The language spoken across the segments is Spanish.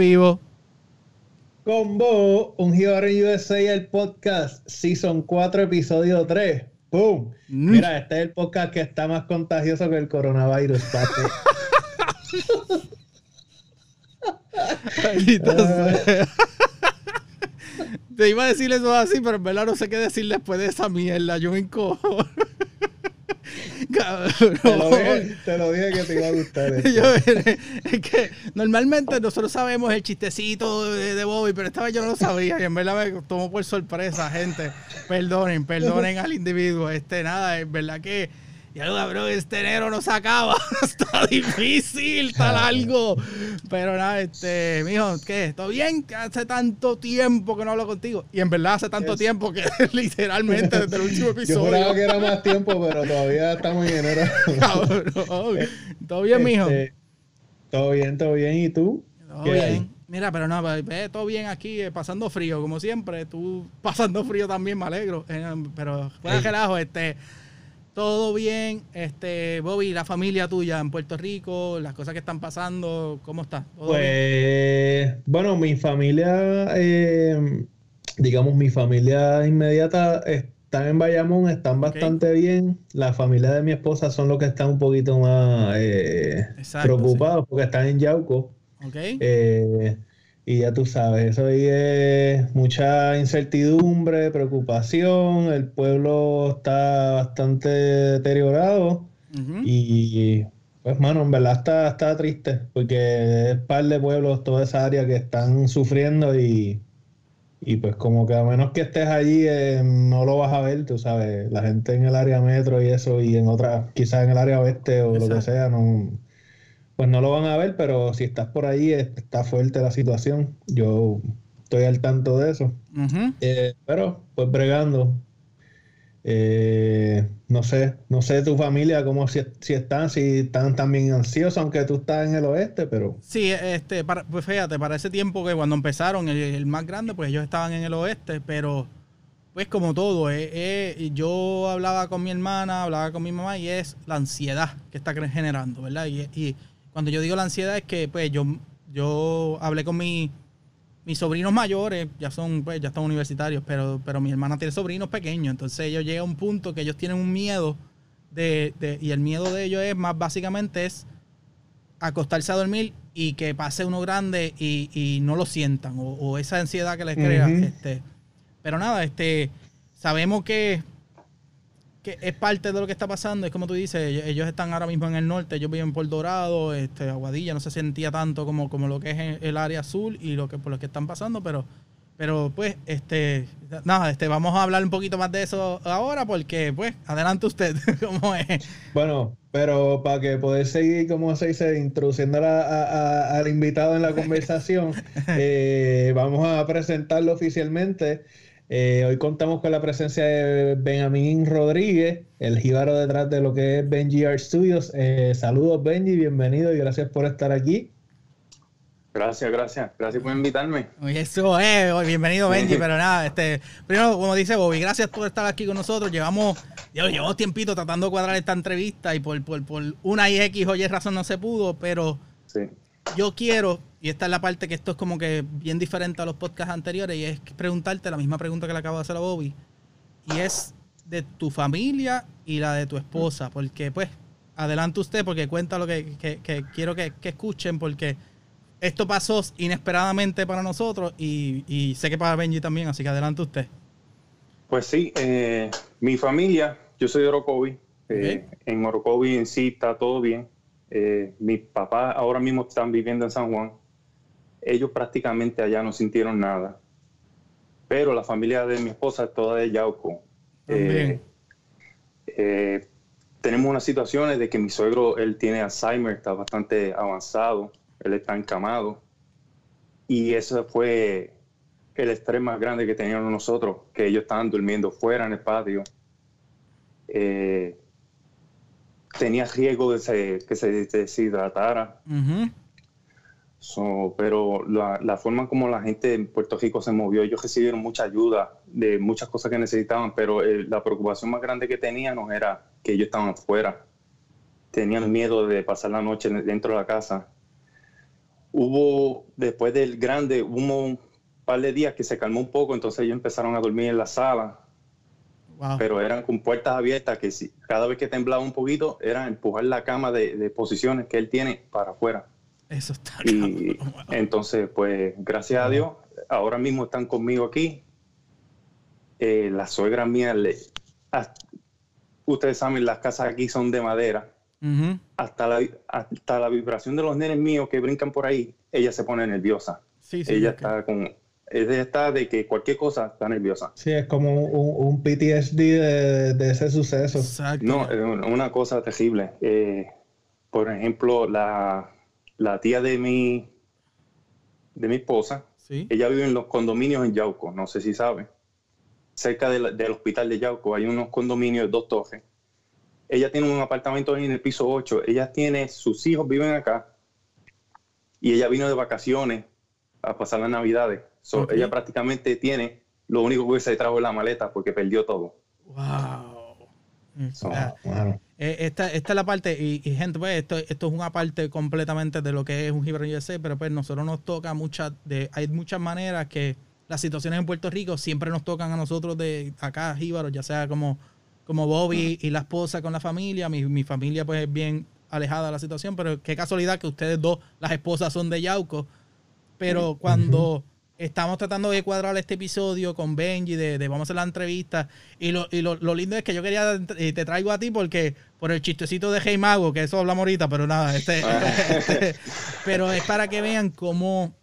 En vivo. Combo, un Hero USA, el podcast, Season 4, episodio 3. ¡Pum! Mm. Mira, este es el podcast que está más contagioso que el coronavirus, papi. Te iba a decir eso así, pero en verdad no sé qué decir después de esa mierda. Yo me encojo. Te lo, dije, que te iba a gustar. es que normalmente nosotros sabemos el chistecito de, Bobby, pero esta vez yo no lo sabía y en verdad me tomó por sorpresa, gente. Perdonen, perdonen al individuo. Este, nada, es verdad que ya lo bro, este enero no se acaba. está difícil, está largo. Pero nada, este, mijo, ¿qué? ¿Todo bien? Hace tanto tiempo que no hablo contigo. Y en verdad hace tanto tiempo que literalmente desde el último episodio. Yo juraba que era más tiempo, pero todavía estamos en enero. ¿Todo bien, mijo? Este, todo bien, todo bien. ¿Y tú? Todo bien. Mira, pero no, ve, todo bien aquí, eh, pasando frío, como siempre. Tú pasando frío también, me alegro. Eh, pero, fuera relajo, este todo bien, este Bobby, la familia tuya en Puerto Rico, las cosas que están pasando, ¿cómo está? pues, bueno, mi familia, eh, digamos, mi familia inmediata están en Bayamón, están bastante bien. La familia de mi esposa son los que están un poquito más eh, preocupados porque están en Yauco. Okay. Eh, y ya tú sabes, eso ahí es mucha incertidumbre, preocupación, el pueblo está bastante deteriorado y pues mano, en verdad está, está triste porque es par de pueblos, toda esa área que están sufriendo y, pues como que a menos que estés allí eh, no lo vas a ver, tú sabes, la gente en el área metro y eso y en otras, quizás en el área oeste o lo que sea, no pues no lo van a ver, pero si estás por ahí, está fuerte la situación. Yo estoy al tanto de eso. Eh, pero, pues bregando. Eh, no sé, no sé tu familia cómo si, están, si están también ansiosos, aunque tú estás en el oeste, pero. Sí, este, pues fíjate, para ese tiempo que cuando empezaron, el, más grande, pues ellos estaban en el oeste, pero pues como todo, eh, yo hablaba con mi hermana, hablaba con mi mamá y es la ansiedad que está generando, ¿verdad? y cuando yo digo la ansiedad es que pues yo, yo hablé con mi, mis sobrinos mayores, ya son, pues, ya están universitarios, pero, pero mi hermana tiene sobrinos pequeños, entonces ellos llegan a un punto que ellos tienen un miedo de, de, y el miedo de ellos es más básicamente es acostarse a dormir y que pase uno grande y, y no lo sientan, o, esa ansiedad que les crea. este, pero nada, este, sabemos que que es parte de lo que está pasando. Es como tú dices, ellos, están ahora mismo en el norte, ellos viven por Dorado, este, Aguadilla, no se sentía tanto como, como lo que es el área azul y lo que por lo que están pasando, pero pero pues este nada, este vamos a hablar un poquito más de eso ahora porque pues adelante usted, ¿cómo es? Bueno, pero para que poder seguir, como se dice, introduciendo al invitado en la conversación, eh, vamos a presentarlo oficialmente. Eh, hoy contamos con la presencia de Benjamín Rodríguez, el jíbaro detrás de lo que es Benji Art Studios. Eh, saludos Benji, bienvenido y gracias por estar aquí. Gracias, gracias. Gracias por invitarme. Oye, eso es. bienvenido, Benji. pero nada, este, primero, como dice Bobby, gracias por estar aquí con nosotros. Llevamos, llevamos tiempito tratando de cuadrar esta entrevista y por, por, por una y X o Y razón no se pudo, pero yo quiero y esta es la parte que esto es como que bien diferente a los podcasts anteriores y es preguntarte la misma pregunta que le acabo de hacer a Bobby. Y es de tu familia y la de tu esposa. Porque pues, adelante usted porque cuenta lo que, quiero que, escuchen porque esto pasó inesperadamente para nosotros y, sé que para Benji también, así que adelante usted. Pues sí, eh, mi familia, yo soy de Orocovi. Eh, en Orocovi en sí está todo bien. Eh, mis papás ahora mismo están viviendo en San Juan ellos prácticamente allá no sintieron nada. Pero la familia de mi esposa es toda de Yauco. Eh, eh, tenemos unas situaciones de que mi suegro, él tiene Alzheimer, está bastante avanzado, él está encamado. Y eso fue el estrés más grande que teníamos nosotros, que ellos estaban durmiendo fuera en el patio. Eh, tenía riesgo de que se deshidratara. So, pero la, forma como la gente en Puerto Rico se movió, ellos recibieron mucha ayuda de muchas cosas que necesitaban, pero eh, la preocupación más grande que teníamos era que ellos estaban afuera. Tenían miedo de pasar la noche dentro de la casa. hubo, después del grande, hubo un par de días que se calmó un poco, entonces ellos empezaron a dormir en la sala. Pero eran con puertas abiertas que si, cada vez que temblaba un poquito era empujar la cama de, posiciones que él tiene para afuera. Eso está. Y entonces, pues, gracias a Dios, ahora mismo están conmigo aquí. Eh, la suegra mía, le, ustedes saben, las casas aquí son de madera. hasta, la, hasta la vibración de los nenes míos que brincan por ahí, ella se pone nerviosa. Sí, sí, ella está con, ella está de que cualquier cosa está nerviosa. Sí, es como un, PTSD de, ese suceso. Exacto. No, es una cosa terrible. Eh, por ejemplo, la, la, tía de mi, de mi esposa, ella vive en los condominios en Yauco, no sé si sabe. Cerca del hospital de Yauco hay unos condominios de dos torres. Ella tiene un apartamento en el piso 8. Ella tiene, sus hijos viven acá. Y ella vino de vacaciones a pasar las navidades. Ella prácticamente tiene lo único que se trajo en la maleta porque perdió todo. Wow. Eh, esta, esta, es la parte, y, gente, pues esto, esto es una parte completamente de lo que es un Gibran USA, pero pues nosotros nos toca muchas, de, hay muchas maneras que las situaciones en Puerto Rico siempre nos tocan a nosotros de acá, jíbaros, ya sea como, como Bobby y la esposa con la familia, mi, mi familia pues es bien alejada de la situación, pero qué casualidad que ustedes dos, las esposas son de Yauco, pero cuando estamos tratando de cuadrar este episodio con Benji, de, vamos a hacer la entrevista. Y, lo, y lo, lindo es que yo quería, y te traigo a ti porque por el chistecito de Hey Mago, que eso hablamos ahorita, pero nada, este, este, pero es para que vean cómo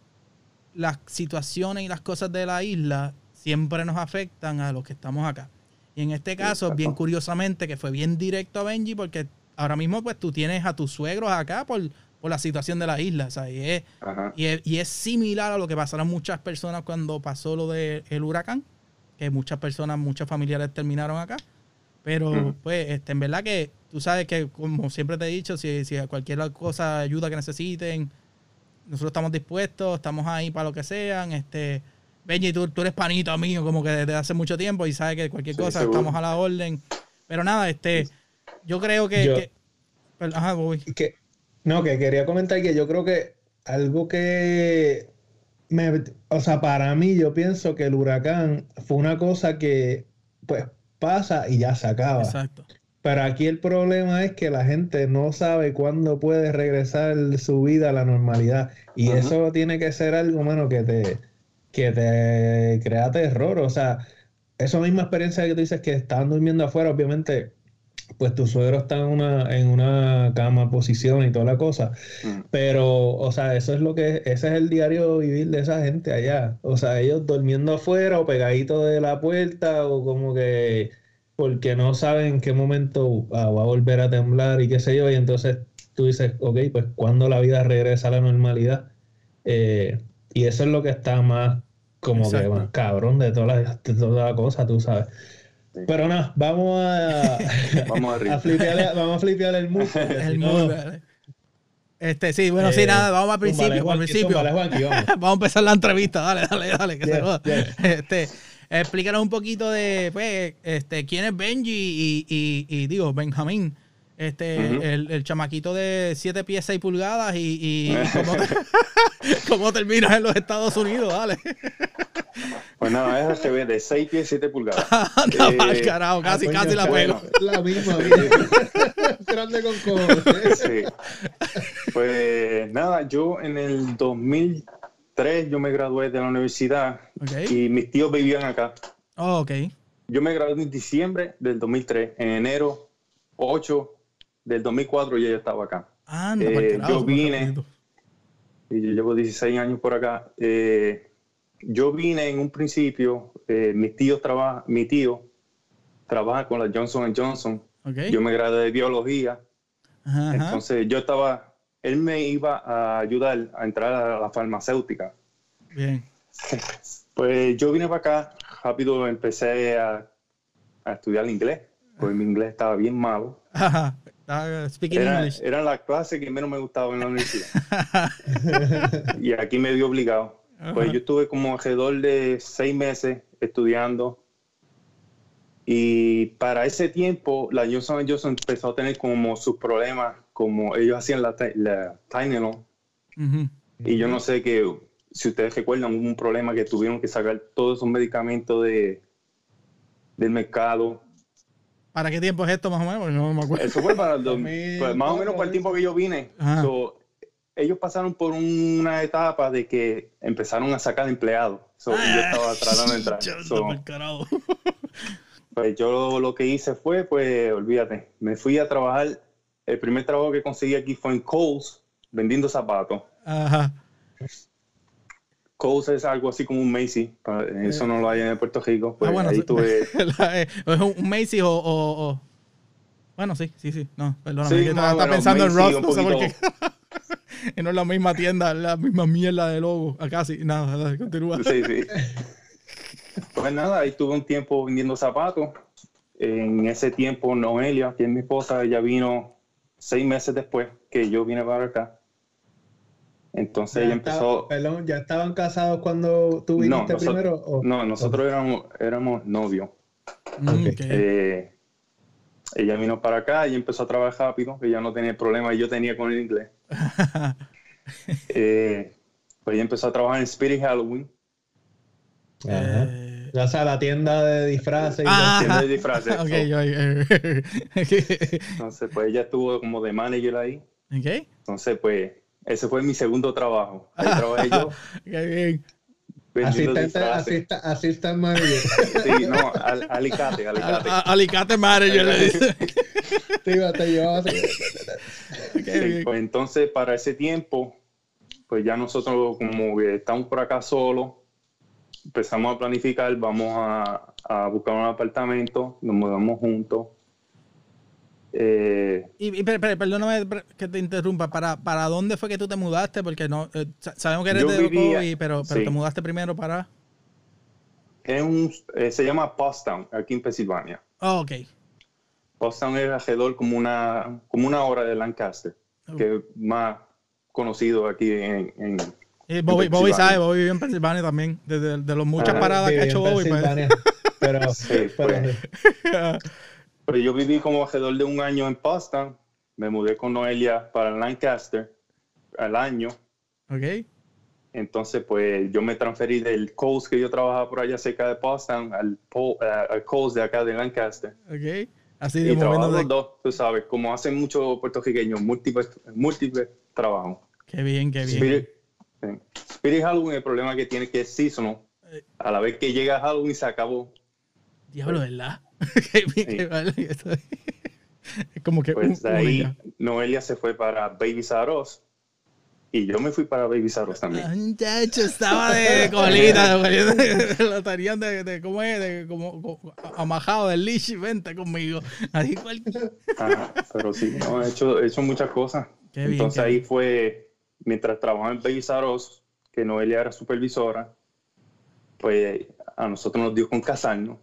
las situaciones y las cosas de la isla siempre nos afectan a los que estamos acá. Y en este caso, bien curiosamente, que fue bien directo a Benji, porque ahora mismo pues tú tienes a tus suegros acá por por la situación de la isla. y, es, y, es, similar a lo que pasaron muchas personas cuando pasó lo del huracán, que muchas personas, muchos familiares terminaron acá. Pero, pues, este, en verdad que tú sabes que, como siempre te he dicho, si, si cualquier cosa, ayuda que necesiten, nosotros estamos dispuestos, estamos ahí para lo que sean. Este, Benji, tú, tú eres panito mío, como que desde hace mucho tiempo y sabes que cualquier cosa estamos a la orden. Pero nada, este, yo creo que. ajá, voy. Que, no, que quería comentar que yo creo que algo que me, o sea, para mí yo pienso que el huracán fue una cosa que pues pasa y ya se acaba. Exacto. Pero aquí el problema es que la gente no sabe cuándo puede regresar su vida a la normalidad. Y eso tiene que ser algo, menos que te, que te crea terror. O sea, esa misma experiencia que tú dices que estaban durmiendo afuera, obviamente pues tu suegro está en una, en una cama, posición y toda la cosa. Mm. Pero, o sea, eso es lo que, ese es el diario vivir de esa gente allá. O sea, ellos durmiendo afuera o pegaditos de la puerta o como que porque no saben en qué momento ah, va a volver a temblar y qué sé yo. Y entonces tú dices, ok, pues cuando la vida regresa a la normalidad. Eh, y eso es lo que está más como que más cabrón de toda la, de toda la cosa, tú sabes. Pero no, vamos a. vamos a, a flipear, vamos a flipear el mood. El mood. Este, sí, bueno, sí, eh, nada, vamos al principio. al principio. vamos. vamos. a empezar la entrevista, dale, dale, dale, que se Este, explícanos un poquito de, pues, este, quién es Benji y, y, y digo, Benjamín. Este, el, el, chamaquito de 7 pies 6 pulgadas y, y cómo, cómo, terminas en los Estados Unidos, dale. Pues nada, es ve de 6 pies 7 pulgadas. no, eh, carajo, casi, casi la pego. La misma, Grande con cobre. Sí. Pues nada, yo en el 2003 yo me gradué de la universidad y mis tíos vivían acá. Oh, ok. Yo me gradué en diciembre del 2003. En enero 8 del 2004 ya yo estaba acá. eh, yo vine, y yo llevo 16 años por acá. Eh, yo vine en un principio, eh, mis tíos trabaja, mi tío trabaja con la Johnson Johnson. Yo me gradué de biología. Entonces yo estaba, él me iba a ayudar a entrar a la farmacéutica. Bien. Pues yo vine para acá, rápido empecé a, a estudiar inglés, porque mi inglés estaba bien malo. Era, era, la clase que menos me gustaba en la universidad. y aquí me dio obligado. Pues yo estuve como alrededor de seis meses estudiando. Y para ese tiempo, la Johnson Johnson empezó a tener como sus problemas, como ellos hacían la, la Tylenol. Y yo no sé que, si ustedes recuerdan, hubo un problema que tuvieron que sacar todos esos medicamentos de, del mercado. ¿Para qué tiempo es esto más o menos? No me acuerdo. Eso fue para el 2000, pues, más o menos para el tiempo que yo vine. So, ellos pasaron por una etapa de que empezaron a sacar empleados. So, yo estaba tratando de entrar. pues yo lo que hice fue, pues, olvídate, me fui a trabajar. El primer trabajo que conseguí aquí fue en Coles, vendiendo zapatos. Ajá. Coles es algo así como un Macy, eso no lo hay en Puerto Rico. Pues ah, bueno, ahí tuve... Eh, ¿Es un Macy o, o, Bueno, sí, sí, sí. No, perdóname, sí, estaba, pensando en Ross, no sé por qué. y no es la misma tienda, la misma mierda de logo. Acá sí, nada, continúa. Sí, sí. Pues nada, ahí tuve un tiempo vendiendo zapatos. En ese tiempo, Noelia, que es mi esposa, ella vino seis meses después que yo vine para acá. Entonces ella empezó. perdón, ¿ya estaban casados cuando tú viniste primero? No, nosotros éramos, éramos novios. Mm, eh, ella vino para acá y empezó a trabajar rápido, que ya no tenía problema y yo tenía con el inglés. Eh, pues ella empezó a trabajar en Spirit Halloween. Eh, ya sea, la tienda de disfraces. la tienda de disfraces. Entonces, pues ella estuvo como de manager ahí. Entonces, pues, ese fue mi segundo trabajo. Ahí trabajé yo. Qué bien. Asistente, asista, assistant manager. Sí, no, alicate, alicate. alicate manager le dice. Sí, pues entonces, para ese tiempo, pues ya nosotros como estamos por acá solos, empezamos a planificar, vamos a, a buscar un apartamento, nos mudamos juntos. Eh, y, perdóname que te interrumpa, ¿Para, ¿para dónde fue que tú te mudaste? Porque no eh, sabemos que eres de vivía, pero, pero te mudaste primero para... Es un, eh, se llama Postown, aquí en Pensilvania. Oh, ok. Postown es alrededor como una, como una hora de Lancaster, que es más conocido aquí en... en Bobby, Bobby, sabe, Bobby vive en Pensilvania también, desde de, las muchas ah, paradas que ha hecho Bobby. Pues. Pero, sí, pues, Pero yo viví como alrededor de un año en Boston. Me mudé con Noelia para Lancaster al año. Ok. Entonces, pues yo me transferí del Coles que yo trabajaba por allá cerca de Boston al, uh, Coles de acá de Lancaster. Ok. Así de y los dos, tú sabes, como hacen muchos puertorriqueños, múltiples, múltiples trabajos. Qué bien, qué bien. Spirit, Halloween, el problema que tiene que es seasonal. Eh. A la vez que llega Halloween se acabó. Diablo, ¿verdad? es como que. Pues de ahí, Noelia se fue para Baby Saros. Y yo me fui para Baby Saros también. Muchacho, estaba de colita, lo estarían de, de, ¿cómo es? De, como, amajado del leash, vente conmigo. Así cualquier... pero sí, no, he, hecho, he hecho muchas cosas. Entonces ahí fue, mientras trabajaba en Baby Saros, que Noelia era supervisora, pues a nosotros nos dio con casarnos.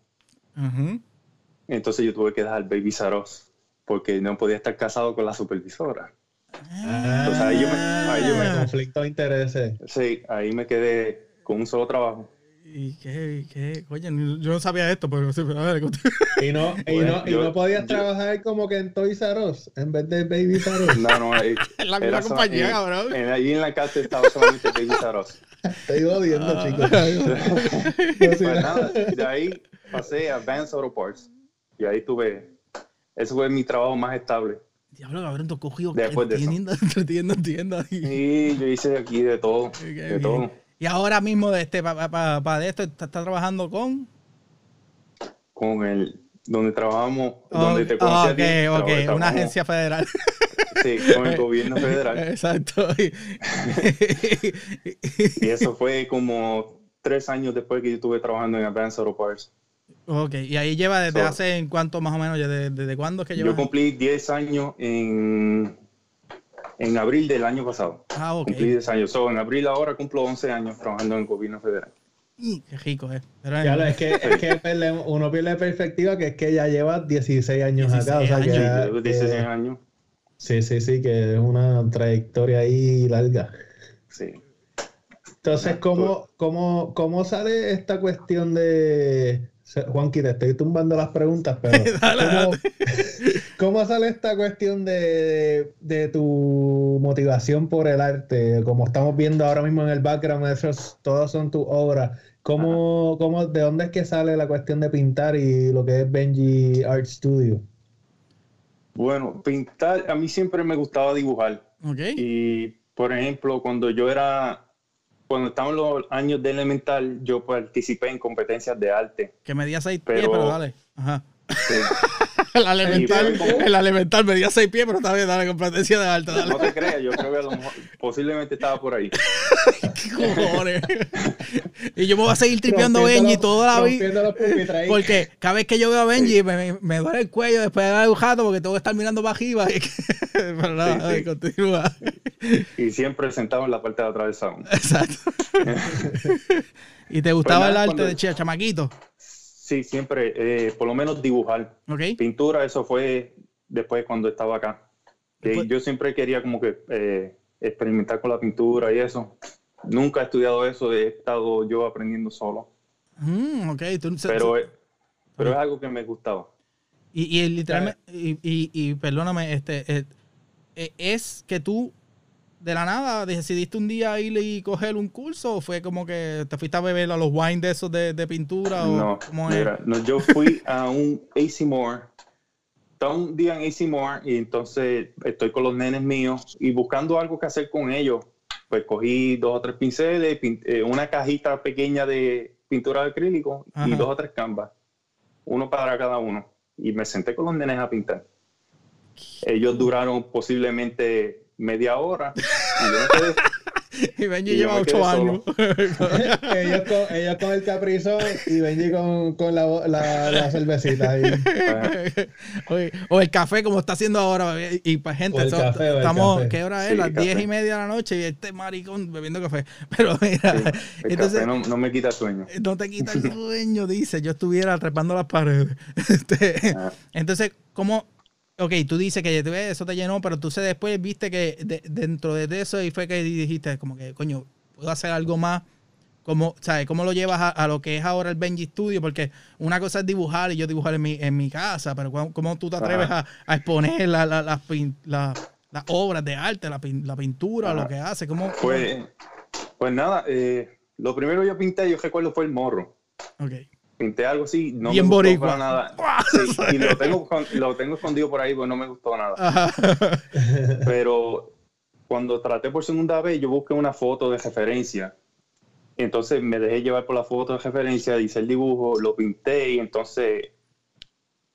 Entonces yo tuve que dejar Baby Saros porque no podía estar casado con la supervisora. Entonces ahí yo me, ahí yo me ah. conflicto de intereses. Sí, ahí me quedé con un solo trabajo. ¿Y qué? qué? Oye, yo no sabía esto, pero sí, a ver. ¿Y no, y no, y no podías trabajar como que en Toys R en vez de Baby Saros? No, no, ahí, en la misma compañía, cabrón. ahí en la casa estaba solamente Baby Saros. Estoy jodiendo, ah. chicos. pues nada, de ahí pasé a Vance Auto Parts. Y ahí tuve, eso fue mi trabajo más estable. Diablo, cabrón, tú cogido Después de tienda, tienda, tienda. Sí, yo hice aquí de todo, de todo. Y ahora mismo, de este, para pa, pa de esto, ¿estás está trabajando con? Con el, donde trabajamos, donde te conocí okay, a ti, una agencia federal. Sí, con el gobierno federal. Exacto. y eso fue como tres años después que yo estuve trabajando en Advanced Auto Parts. Ok, y ahí lleva desde hace en cuánto más o menos, desde, desde cuándo es que lleva? Yo cumplí 10 años en, en abril del año pasado. Ah, ok. Cumplí 10 años. So, en abril ahora cumplo 11 años trabajando en el gobierno federal. qué rico, ¿eh? es que, es que uno pierde perspectiva que es que ya lleva 16 años acá. O sea, años. 16 años. Sí, sí, sí, que es una trayectoria ahí larga. Sí. Entonces, ¿cómo, cómo, ¿cómo sale esta cuestión de... Juanqui, te estoy tumbando las preguntas, pero ¿cómo, sale esta cuestión de, tu motivación por el arte? Como estamos viendo ahora mismo en el background, esos, todas son tus obras. ¿Cómo, cómo, ¿De dónde es que sale la cuestión de pintar y lo que es Benji Art Studio? Bueno, pintar, a mí siempre me gustaba dibujar. Y, por ejemplo, cuando yo era, cuando estaba en los años de elemental, yo participé en competencias de arte. Que medía seis pies, pero dale. Ajá. el, elemental, el elemental medía 6 pies, pero está bien, dale competencia de alta. Dale. No te creas, yo creo que a lo mejor, posiblemente estaba por ahí. ¿Qué cojones? y yo me voy a seguir tripeando a Benji toda la vida. Porque cada vez que yo veo a Benji me, me, duele el cuello después de dar el jato porque tengo que estar mirando para arriba. pero nada, sí, sí. continúa. Y siempre sentado en la parte de atrás del salón. Exacto. ¿Y te gustaba pues el arte de chamaquito? Sí, siempre, eh, por lo menos dibujar. Pintura, eso fue después cuando estaba acá. yo siempre quería como que eh, experimentar con la pintura y eso. Nunca he estudiado eso, he estado yo aprendiendo solo. Mm, pero, es, pero es algo que me gustaba. Y, y literalmente, y, y, y, perdóname, este, eh, es que tú de la nada decidiste un día ir y coger un curso o fue como que te fuiste a beber a los wines de esos de, pintura? O no, mira, no, yo fui a un AC Moore. Estaba un día en AC Moore y entonces estoy con los nenes míos y buscando algo que hacer con ellos. Pues cogí dos o tres pinceles, eh, una cajita pequeña de pintura de acrílico y dos o tres canvas. Uno para cada uno. Y me senté con los nenes a pintar. Ellos duraron posiblemente media hora. Y, Benji lleva ocho años. ellos, con, ellos, con, el caprizón y Benji con, con la, la, cervecita. Ahí. o el café como está haciendo ahora. Y para gente, estamos, ¿qué hora es? Las diez y media de la noche y este maricón bebiendo café. Pero mira, entonces, no, no, me quita sueño. No te quita el sueño, dice. Yo estuviera trepando las paredes. Este, ah. Entonces, ¿cómo, Ok, tú dices que eso te llenó, pero tú después viste que dentro de eso y fue que dijiste como que, coño, puedo hacer algo más. Como, ¿sabes? ¿Cómo lo llevas a, lo que es ahora el Benji Studio? Porque una cosa es dibujar y yo dibujar en mi, en mi casa, pero ¿cómo, tú te atreves a, exponer las la, obras de arte, la, pintura, lo que hace? ¿Cómo, Pues, pues nada, eh, lo primero que yo pinté, yo recuerdo, fue el morro. Ok pinté algo así, no me gustó nada. y lo tengo, lo tengo escondido por ahí, pues no me gustó nada. Pero cuando traté por segunda vez, yo busqué una foto de referencia. Entonces me dejé llevar por la foto de referencia, hice el dibujo, lo pinté y entonces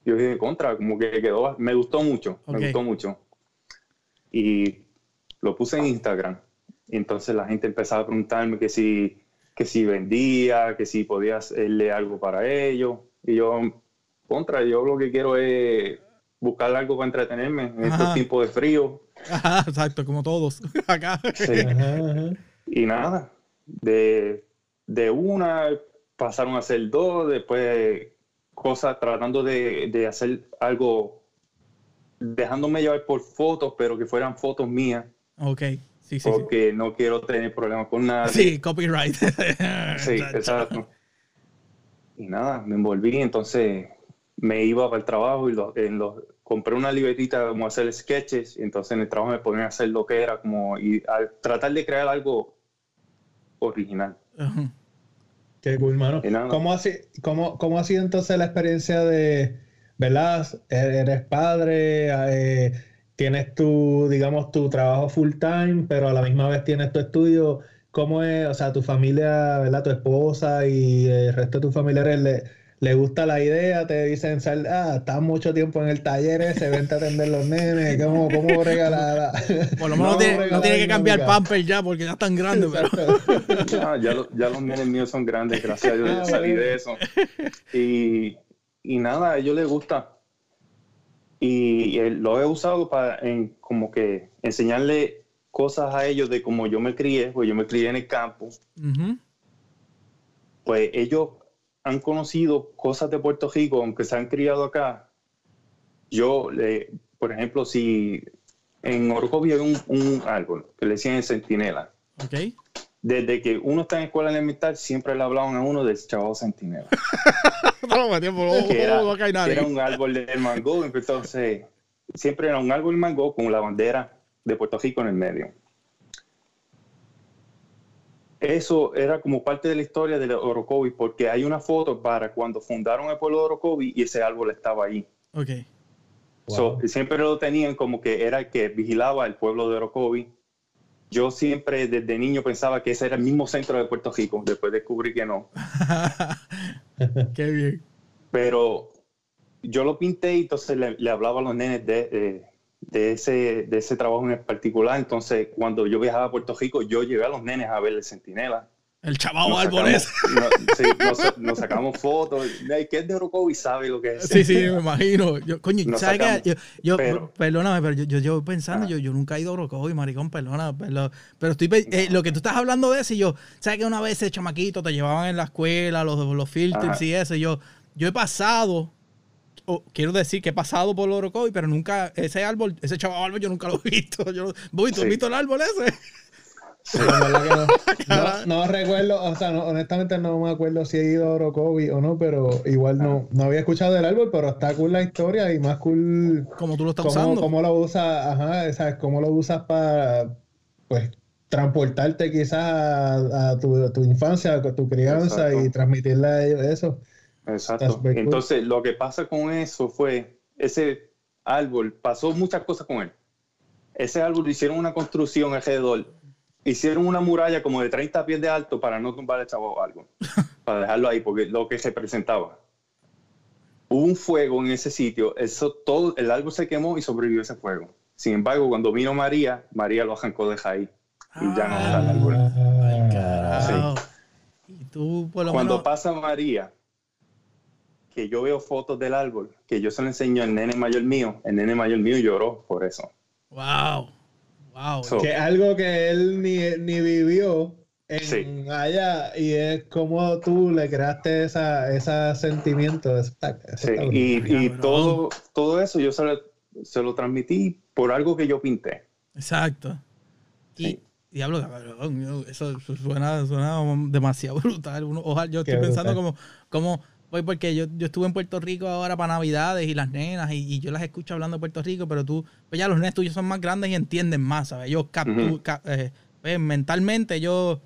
yo dije, contra, como que quedó, me gustó mucho, me gustó mucho. Y lo puse en Instagram. Y entonces la gente empezaba a preguntarme que si que si vendía, que si podía hacerle algo para ellos. Y yo, contra, yo lo que quiero es buscar algo para entretenerme en estos tiempos de frío. exacto, como todos acá. Y nada, de, de, una pasaron a ser dos, después cosas tratando de, de hacer algo, dejándome llevar por fotos, pero que fueran fotos mías. Ok porque no quiero tener problemas con nada. Sí, copyright. sí, exacto. Y nada, me envolví, entonces me iba para el trabajo y en los, compré una libretita como hacer sketches, y entonces en el trabajo me ponía a hacer lo que era, como y tratar de crear algo original. Qué cool, mano. ¿Cómo, ha, cómo, ¿Cómo ha sido entonces la experiencia de, ¿verdad? Eres padre, eh, tienes tu, digamos, tu trabajo full time, pero a la misma vez tienes tu estudio. ¿Cómo es, o sea, tu familia, ¿verdad? Tu esposa y el resto de tus familiares le, le gusta la idea? Te dicen, ah, estás mucho tiempo en el taller se vente a atender los nenes, ¿cómo, cómo regalar? Por lo menos no, tiene, que cambiar pamper ya porque ya están grandes, pero... Ah, ya, ya, los nenes míos son grandes, gracias a Dios, ya salí de eso. Y, y nada, a ellos les gusta y lo he usado para en, como que enseñarle cosas a ellos de cómo yo me crié, pues yo me crié en el campo. Pues ellos han conocido cosas de Puerto Rico, aunque se han criado acá. Yo, le, por ejemplo, si en Orocovi hay un, árbol que le decían el centinela. Desde que uno está en escuela elemental, siempre le hablaban a uno del chavo centinela. que, era, era un árbol de mango, entonces siempre era un árbol de mango con la bandera de Puerto Rico en el medio. Eso era como parte de la historia de Orocovi, porque hay una foto para cuando fundaron el pueblo de Orocovi y ese árbol estaba ahí. Ok. siempre lo tenían como que era el que vigilaba el pueblo de Orocovi. Yo siempre desde niño pensaba que ese era el mismo centro de Puerto Rico, después descubrí que no. Qué bien. Pero yo lo pinté y entonces le, hablaba a los nenes de, de ese, de ese trabajo en particular. Entonces, cuando yo viajaba a Puerto Rico, yo llevé a los nenes a ver el Centinela. El chaval árboles. sí, nos, sacamos fotos. ¿Qué es de Orocovi? Sabe lo que es. Sí, sí, me imagino. Yo, coño, ¿sabes qué? Yo, perdóname, pero yo, yo, pensando, yo, yo nunca he ido a Orocovi, maricón, perdona. Pero, pero estoy, eh, lo que tú estás hablando de eso, y yo, ¿sabes que una vez ese chamaquito te llevaban en la escuela, los, los filters y eso? Y yo, yo he pasado quiero decir que he pasado por Orocovi, pero nunca, ese árbol, ese chaval árbol yo nunca lo he visto. Yo, voy, ¿tú has visto el árbol ese? no, recuerdo, o sea, honestamente no me acuerdo si he ido a Orocovi o no, pero igual no, no había escuchado del árbol, pero está cool la historia y más cool. Como tú lo estás usando. Cómo lo usas, ajá, ¿sabes? Cómo lo usas para, pues, transportarte quizás a, tu, tu, infancia, a tu crianza y transmitirle a ellos eso. Exacto. Entonces, lo que pasa con eso fue, ese árbol, pasó muchas cosas con él. Ese árbol hicieron una construcción alrededor, hicieron una muralla como de 30 pies de alto para no tumbar el chavo algo, para dejarlo ahí, porque lo que se presentaba. Hubo un fuego en ese sitio, eso todo, el árbol se quemó y sobrevivió ese fuego. Sin embargo, cuando vino María, María lo arrancó de ahí y ya no está el árbol. Ay, Y tú, por lo Cuando pasa María, que yo veo fotos del árbol, que yo se lo enseño al nene mayor mío, el nene mayor mío lloró por eso. Wow. Wow. que algo que él ni, ni vivió en allá y es como tú le creaste esa, ese sentimiento. sí. y, y todo, todo eso yo se lo, se lo, transmití por algo que yo pinté. Exacto. Y, diablo, eso suena, suena demasiado brutal. ojalá, yo estoy pensando como, como pues porque yo, yo estuve en Puerto Rico ahora para Navidades y las nenas, y, yo las escucho hablando de Puerto Rico, pero tú, pues ya los nenes tuyos son más grandes y entienden más, ¿sabes? Ellos eh, pues mentalmente ellos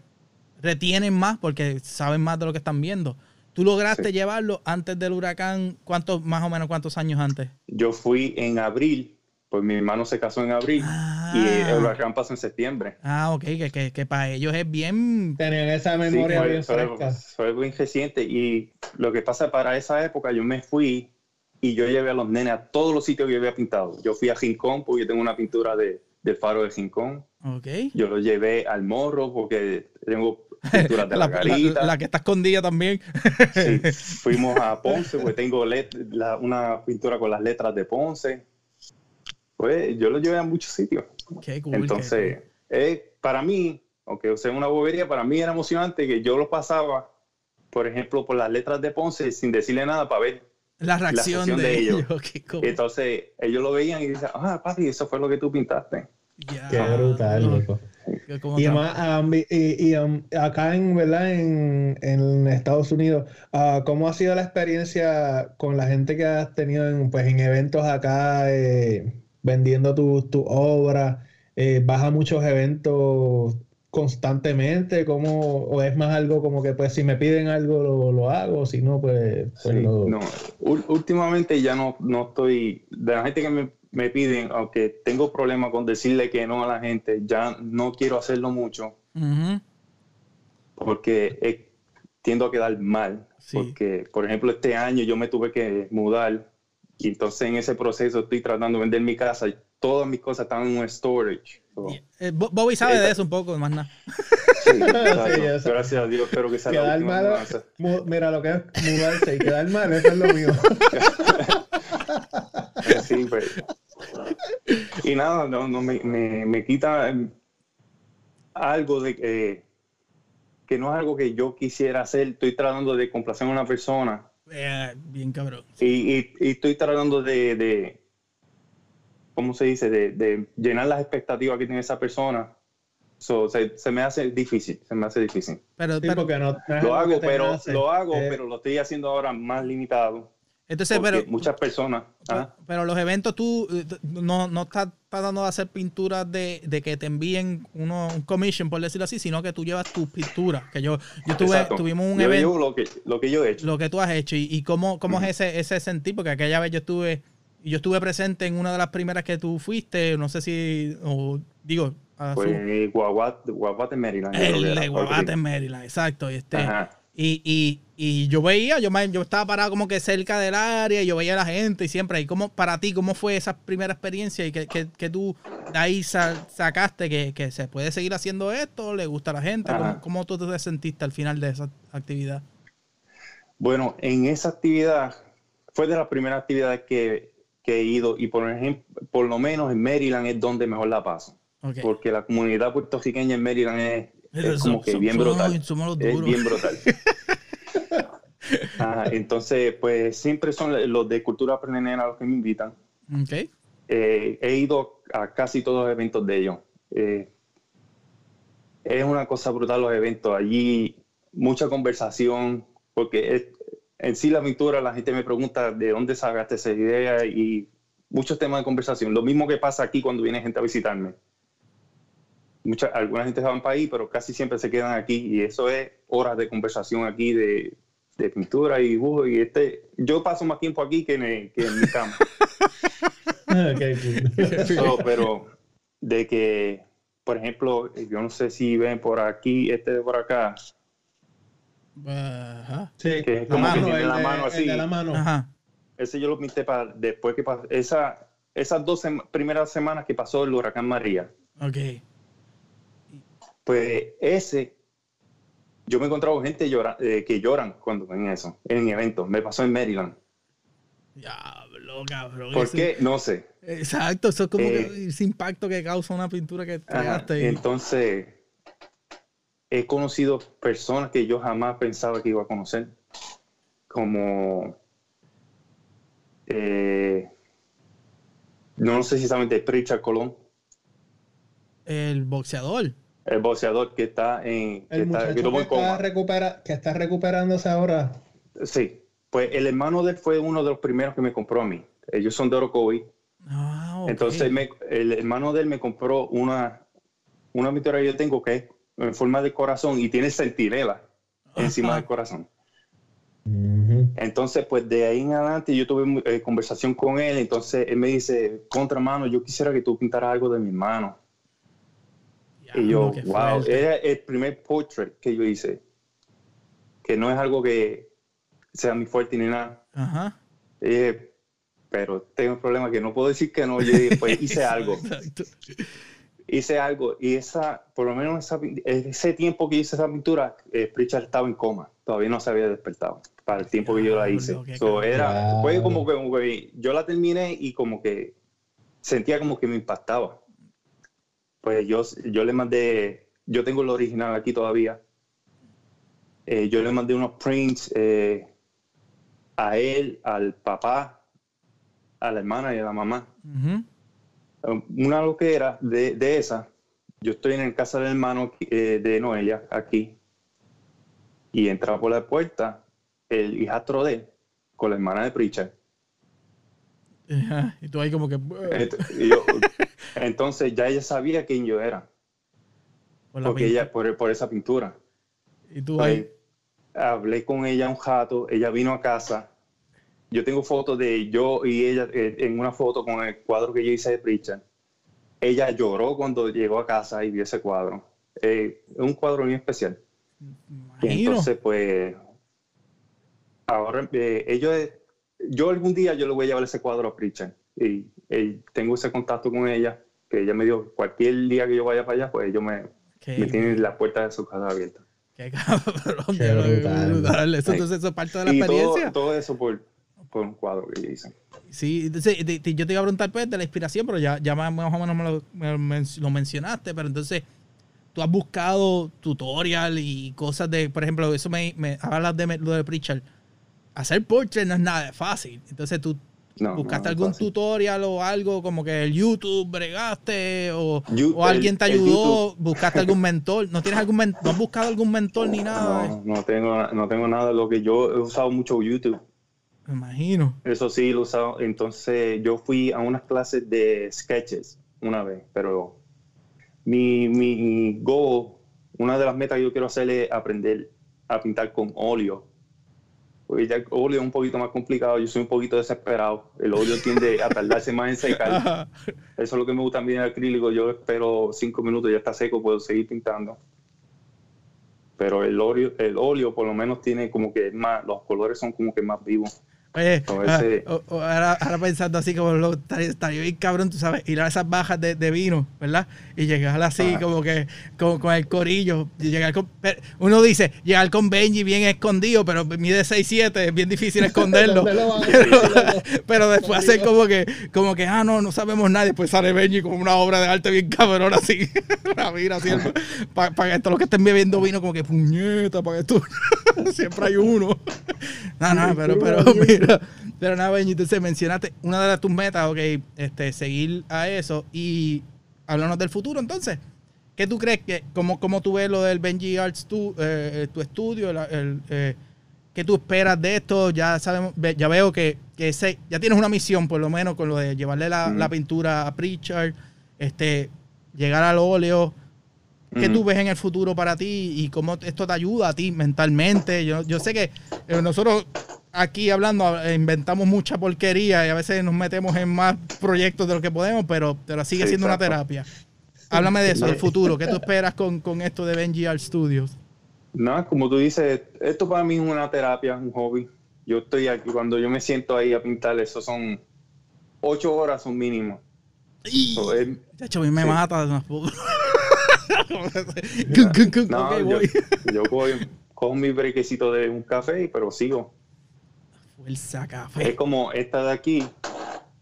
retienen más porque saben más de lo que están viendo. ¿Tú lograste llevarlo antes del huracán? ¿Cuántos, más o menos, cuántos años antes? Yo fui en abril pues mi hermano se casó en abril y el ah. huracán pasó en septiembre. Ah, ok, que, que, para ellos es bien... Tenían esa memoria bien fresca. Fue, bien reciente y lo que pasa para esa época, yo me fui y yo llevé a los nenes a todos los sitios que yo había pintado. Yo fui a Rincón porque yo tengo una pintura de, del faro de Rincón. Ok. Yo lo llevé al Morro porque tengo pinturas de la, garita. La, que está escondida también. sí. Fuimos a Ponce porque tengo una pintura con las letras de Ponce pues yo lo llevé a muchos sitios. Entonces, para mí, aunque sea una bobería, para mí era emocionante que yo lo pasaba, por ejemplo, por las letras de Ponce sin decirle nada para ver la reacción, de, ellos. Entonces, ellos lo veían y decían, ah, papi, eso fue lo que tú pintaste. Qué brutal, loco. Y, um, y, um, acá en, ¿verdad? En, en Estados Unidos, uh, ¿cómo ha sido la experiencia con la gente que has tenido en, pues, en eventos acá? Eh, vendiendo tu, tu obra? Eh, ¿Vas a muchos eventos constantemente? ¿Cómo, ¿O es más algo como que pues si me piden algo lo, lo hago? Si no, pues, pues No, últimamente ya no, no estoy... De la gente que me, me piden, aunque tengo problemas con decirle que no a la gente, ya no quiero hacerlo mucho. Porque tiendo a quedar mal. Porque, por ejemplo, este año yo me tuve que mudar y entonces en ese proceso estoy tratando de vender mi casa y todas mis cosas están en un storage. Eh, Bobby sabe de eso un poco, más nada. Sí, Gracias a Dios, espero que sea quedar la mal, Mira lo que es mudarse y quedar mal, eso es lo mío. sí. Y nada, no, no me, me, me, quita em, algo de que, que no es algo que yo quisiera hacer. Estoy tratando de complacer a una persona eh, bien cabrón. Y, estoy tratando de, de ¿cómo se dice? De, llenar las expectativas que tiene esa persona se, me hace difícil, se me hace difícil. Pero, lo hago, pero lo hago, eh. pero lo estoy haciendo ahora más limitado. Entonces, pero muchas personas. Pero, los eventos tú eh, no, no estás tratando de hacer pinturas de, de, que te envíen uno, un commission, por decirlo así, sino que tú llevas tus pinturas. Que yo, yo tuve, tuvimos un evento. lo que, lo que yo he hecho. Lo que tú has hecho. ¿Y, y cómo, cómo es ese, ese sentir? Porque aquella vez yo estuve, yo estuve presente en una de las primeras que tú fuiste, no sé si, o digo, pues Guaguate, Maryland. El de Maryland, exacto. Y, este, y, y, y, yo veía, yo, yo estaba parado como que cerca del área y yo veía a la gente y siempre. ¿Y cómo, para ti, cómo fue esa primera experiencia y que, que, que tú de ahí sacaste que, que, se puede seguir haciendo esto? ¿Le gusta a la gente? ¿Cómo, ¿Cómo, tú te sentiste al final de esa actividad? Bueno, en esa actividad fue de las primeras actividades que, que he ido y por ejemplo, por lo menos en Maryland es donde mejor la paso. Porque la comunidad puertorriqueña en Maryland es, como que bien brutal. es bien brutal. entonces, pues siempre son los de cultura prenenera los que me invitan. Okay. Eh, he ido a casi todos los eventos de ellos. Eh, es una cosa brutal los eventos. Allí mucha conversación, porque en sí la pintura la gente me pregunta de dónde sacaste esa idea y muchos temas de conversación. Lo mismo que pasa aquí cuando viene gente a visitarme mucha, alguna gente se van para ahí, pero casi siempre se quedan aquí y eso es horas de conversación aquí de, de pintura y dibujo y este, yo paso más tiempo aquí que en, que en mi cama. pero de que, por ejemplo, yo no sé si ven por aquí, este de por acá. Ajá. Sí, que es como que tiene la mano así. la mano. Ajá. Ese yo lo pinté para después que pasó, esa, esas dos primeras semanas que pasó el huracán María. Ok. Pues ese, yo me he encontrado gente eh, que lloran cuando ven eso, en eventos. Me pasó en Maryland. Diablo, cabrón. ¿Por qué? No sé. Exacto, eso es como eh, ese impacto que causa una pintura que creaste. Entonces, he conocido personas que yo jamás pensaba que iba a conocer. Como. Eh, no sé si saben de Pritchard Colón. El boxeador el boxeador que está en. El que, está, recupera, que está recuperándose ahora. Sí, pues el hermano de él fue uno de los primeros que me compró a mí. Ellos son de Orocovi. Ah, Entonces el hermano de él me compró una, una pintura que yo tengo que es en forma de corazón y tiene sentinela encima del corazón. Entonces, pues de ahí en adelante yo tuve eh, conversación con él. Entonces él me dice, contra mano, yo quisiera que tú pintaras algo de mi hermano. Y yo, wow, era el primer portrait que yo hice, que no es algo que sea mi fuerte ni nada. Ajá. pero tengo un problema que no puedo decir que no. Yo pues hice algo. Hice algo y esa, por lo menos ese tiempo que hice esa pintura, eh, Pritchard estaba en coma, todavía no se había despertado para el tiempo que yo la hice. era, fue como que yo la terminé y como que sentía como que me impactaba pues yo, yo le mandé, yo tengo el original aquí todavía. Eh, yo le mandé unos prints eh, a él, al papá, a la hermana y a la mamá. Una lo que era de, de, esa, yo estoy en el casa del hermano eh, de Noelia, aquí, y entra por la puerta el hijastro de él con la hermana de Pritchard. y tú ahí como que... Entonces ya ella sabía quién yo era. Por porque ella, por, por, esa pintura. ¿Y tú ahí? Pues, hablé con ella un jato, ella vino a casa. Yo tengo fotos de yo y ella eh, en una foto con el cuadro que yo hice de Pritchard. Ella lloró cuando llegó a casa y vio ese cuadro. Eh, es un cuadro muy especial. entonces, pues, ahora eh, ellos, yo algún día yo le voy a llevar ese cuadro a Pritchard. Y tengo ese contacto con ella, que ella me dijo, cualquier día que yo vaya para allá, pues ellos me, me tienen la puerta de su casa abierta. Qué cabrón, Qué brutal. Eso, entonces, eso es parte de la experiencia. Todo, eso por, por, un cuadro que yo hice. Sí, entonces, yo te iba a preguntar pues, de la inspiración, pero ya, ya más, o menos me lo, me lo mencionaste, pero entonces tú has buscado tutorial y cosas de, por ejemplo, eso me, me hablas de lo de Pritchard. Hacer portrait no es nada fácil. Entonces tú ¿Buscaste algún tutorial o algo como que el YouTube bregaste o, alguien te ayudó? ¿Buscaste algún mentor? ¿No tienes algún ¿No has buscado algún mentor ni nada? No, no tengo, no tengo nada. Lo que yo he usado mucho YouTube. Me imagino. Eso sí, lo he usado. Entonces yo fui a unas clases de sketches una vez, pero mi, mi goal, una de las metas que yo quiero hacer es aprender a pintar con óleo porque ya el óleo es un poquito más complicado, yo soy un poquito desesperado. El óleo tiende a tardarse más en secar. Eso es lo que me gusta también el acrílico. Yo espero cinco minutos, ya está seco, puedo seguir pintando. Pero el óleo, el óleo por lo menos tiene como que más, los colores son como que más vivos. Oye, ah, ahora, pensando así como lo, estaría, bien cabrón, tú sabes, ir a esas bajas de, vino, ¿verdad? Y llegar así como que con, el corillo. Y llegar con, uno dice, llegar con Benji bien escondido, pero mide 6'7, es bien difícil esconderlo. pero, después hacer como que, como que, ah, no, no sabemos nada. Después sale Benji como una obra de arte bien cabrón así. mira, siempre. Para que todos los que estén bebiendo vino, como que puñeta, para que tú. siempre hay uno. no, no, pero, pero mira. Pero, nada, Benji, entonces mencionaste una de tus metas, ok, este, seguir a eso y háblanos del futuro entonces. ¿Qué tú crees que, cómo, cómo tú ves lo del Benji Arts, tu, eh, tu estudio, el, eh, qué tú esperas de esto? Ya sabemos, ya veo que, que ya tienes una misión por lo menos con lo de llevarle la, pintura a Pritchard, este, llegar al óleo. ¿Qué tú ves en el futuro para ti y cómo esto te ayuda a ti mentalmente? Yo, yo sé que eh, nosotros aquí hablando, inventamos mucha porquería y a veces nos metemos en más proyectos de lo que podemos, pero, pero sigue siendo una terapia. Háblame de eso, del futuro. ¿Qué tú esperas con, esto de Benji Art Studios? Nada, como tú dices, esto para mí es una terapia, un hobby. Yo estoy aquí, cuando yo me siento ahí a pintar, eso son ocho horas un mínimo. de hecho, a mí me mata. no, yo voy, con mi brequecito de un café, pero sigo. Fuerza café. Es como esta de aquí.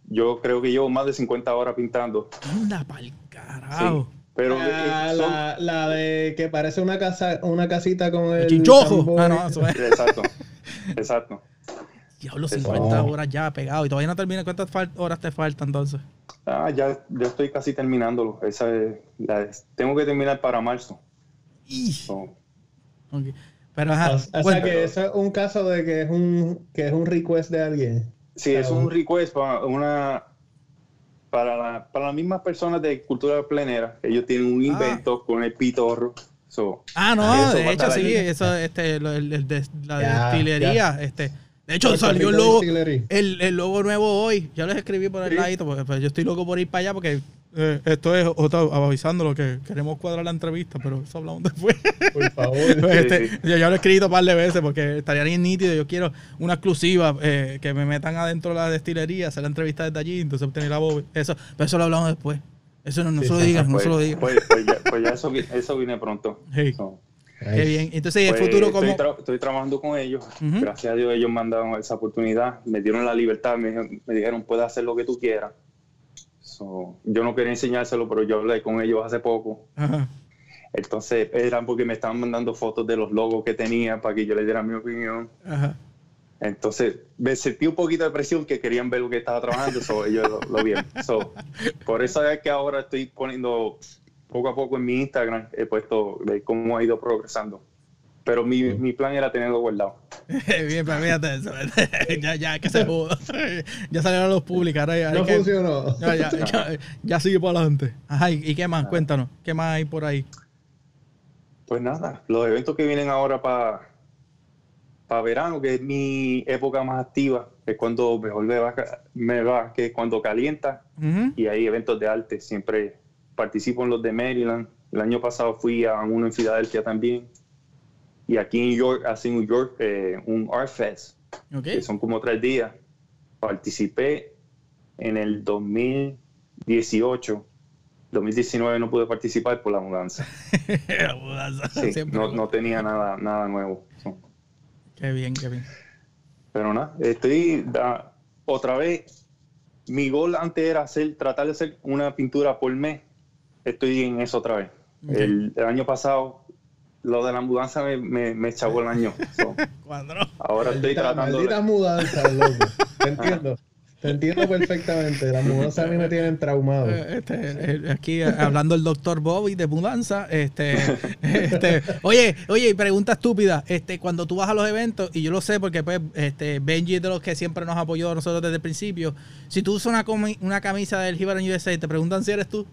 Yo creo que llevo más de 50 horas pintando. Anda pa'l carajo. pero la, la, de que parece una casa, una casita con el. Chinchojo. Ah, no, eso es. Exacto. Exacto. Diablo, 50 horas ya pegado. Y todavía no termina. ¿Cuántas horas te faltan entonces? Ah, ya, ya estoy casi terminándolo. Esa tengo que terminar para marzo. Okay. Pero, o, sea que eso es un caso de que es un, que es un request de alguien. Sí, es un request para una para, la, para las mismas personas de cultura plenera. Ellos tienen un ah. invento con el pitorro. ah, no, de hecho sí, eso, este, el, de, la destilería, este. De hecho, salió el logo, el, el, logo nuevo hoy. Ya les escribí por el ladito, porque pues, yo estoy loco por ir para allá porque eh, esto es avisando lo que queremos cuadrar la entrevista, pero eso hablamos después. Por favor. este, yo ya lo he escrito un par de veces porque estaría bien nítido. Yo quiero una exclusiva eh, que me metan adentro de la destilería, hacer la entrevista desde allí, entonces obtener la voz. Eso, pero eso lo hablamos después. Eso no, no se lo digas, no se lo digas. Pues, pues, ya, pues ya eso, eso, viene pronto. Qué bien. Entonces, el pues, futuro, ¿cómo? Estoy, trabajando con ellos. Gracias a Dios, ellos me han dado esa oportunidad. Me dieron la libertad. Me, me dijeron, puedes hacer lo que tú quieras yo no quería enseñárselo, pero yo hablé con ellos hace poco. Entonces eran porque me estaban mandando fotos de los logos que tenía para que yo les diera mi opinión. Entonces me sentí un poquito de presión que querían ver lo que estaba trabajando, so, ellos lo, vieron. por eso es que ahora estoy poniendo poco a poco en mi Instagram, he puesto de cómo ha ido progresando. Pero mi, mi plan era tenerlo guardado. Bien, pero fíjate eso. ya, ya, que se pudo. ya salieron los públicos. no funcionó. Ya, ya, ya, ya, sigue para adelante. Ajá, ¿y, qué más? Cuéntanos. ¿Qué más hay por ahí? Pues nada, los eventos que vienen ahora para para verano, que es mi época más activa, es cuando mejor me va, me va que es cuando calienta. Y hay eventos de arte. Siempre participo en los de Maryland. El año pasado fui a uno en Filadelfia también. Y aquí en York, en New York, eh, un Art Fest, que son como tres días. Participé en el 2018. 2019 no pude participar por la mudanza. la mudanza. no, tenía nada, nada nuevo. Qué bien, qué bien. Pero nada, estoy otra vez. Mi gol antes era hacer, tratar de hacer una pintura por mes. Estoy en eso otra vez. el, año pasado lo de la mudanza me, me, me echó el año. ahora estoy tratando. Maldita mudanza, loco. entiendo. Te entiendo perfectamente. Las mudanzas a mí me tienen traumado. Eh, este, eh, aquí eh, hablando el doctor Bobby de mudanza. Este, este, oye, oye, pregunta estúpida. Este, cuando tú vas a los eventos, y yo lo sé porque pues, este, Benji es de los que siempre nos apoyó a nosotros desde el principio. Si tú usas una, una camisa del Gibaron USA, te preguntan si eres tú.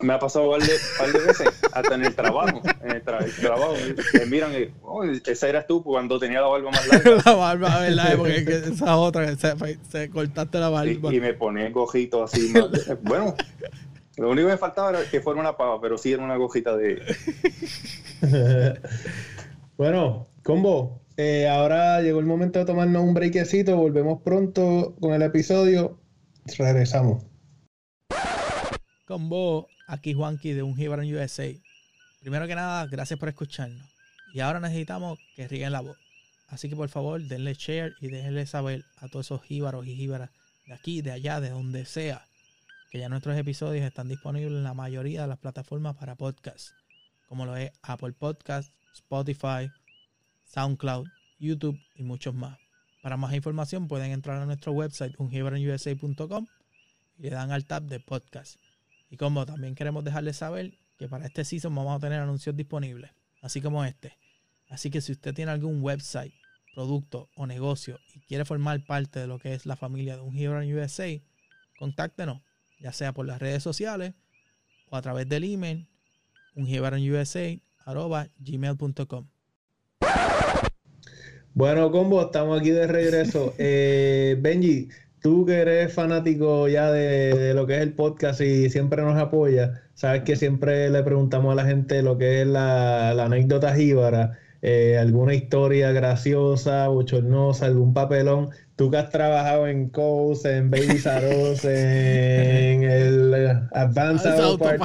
Me ha pasado un par de, veces, hasta en el trabajo. En el, trabajo. Me miran y, oh, esa eras tú cuando tenía la barba más larga. la barba, ¿verdad? Porque esa otra, se, se cortaste la barba. Y, me ponía gojito así. bueno, lo único que me faltaba era que fuera una pava, pero sí era una gojita de. bueno, combo. Eh, ahora llegó el momento de tomarnos un breakcito. Volvemos pronto con el episodio. Regresamos. Combo, aquí Juanqui de Un Gibaron USA. Primero que nada, gracias por escucharnos. Y ahora necesitamos que rieguen la voz. Así que por favor, denle share y déjenle saber a todos esos jíbaros y jíbaras de aquí, de allá, de donde sea, que ya nuestros episodios están disponibles en la mayoría de las plataformas para podcast, como lo es Apple Podcast, Spotify, SoundCloud, YouTube y muchos más. Para más información pueden entrar a nuestro website ungibaronusa.com y le dan al tab de podcast. Y como también queremos dejarles saber que para este season vamos a tener anuncios disponibles, así como este. Así que si usted tiene algún website, producto o negocio y quiere formar parte de lo que es la familia de un Hero USA, contáctenos, ya sea por las redes sociales o a través del email gmail.com Bueno, combo, estamos aquí de regreso. Eh, Benji, tú que eres fanático ya de, lo que es el podcast y siempre nos apoya, sabes que siempre le preguntamos a la gente lo que es la, anécdota jíbara, eh, alguna historia graciosa, bochornosa, algún papelón. Tú que has trabajado en Coast, en Baby Saros, en el Advanced Auto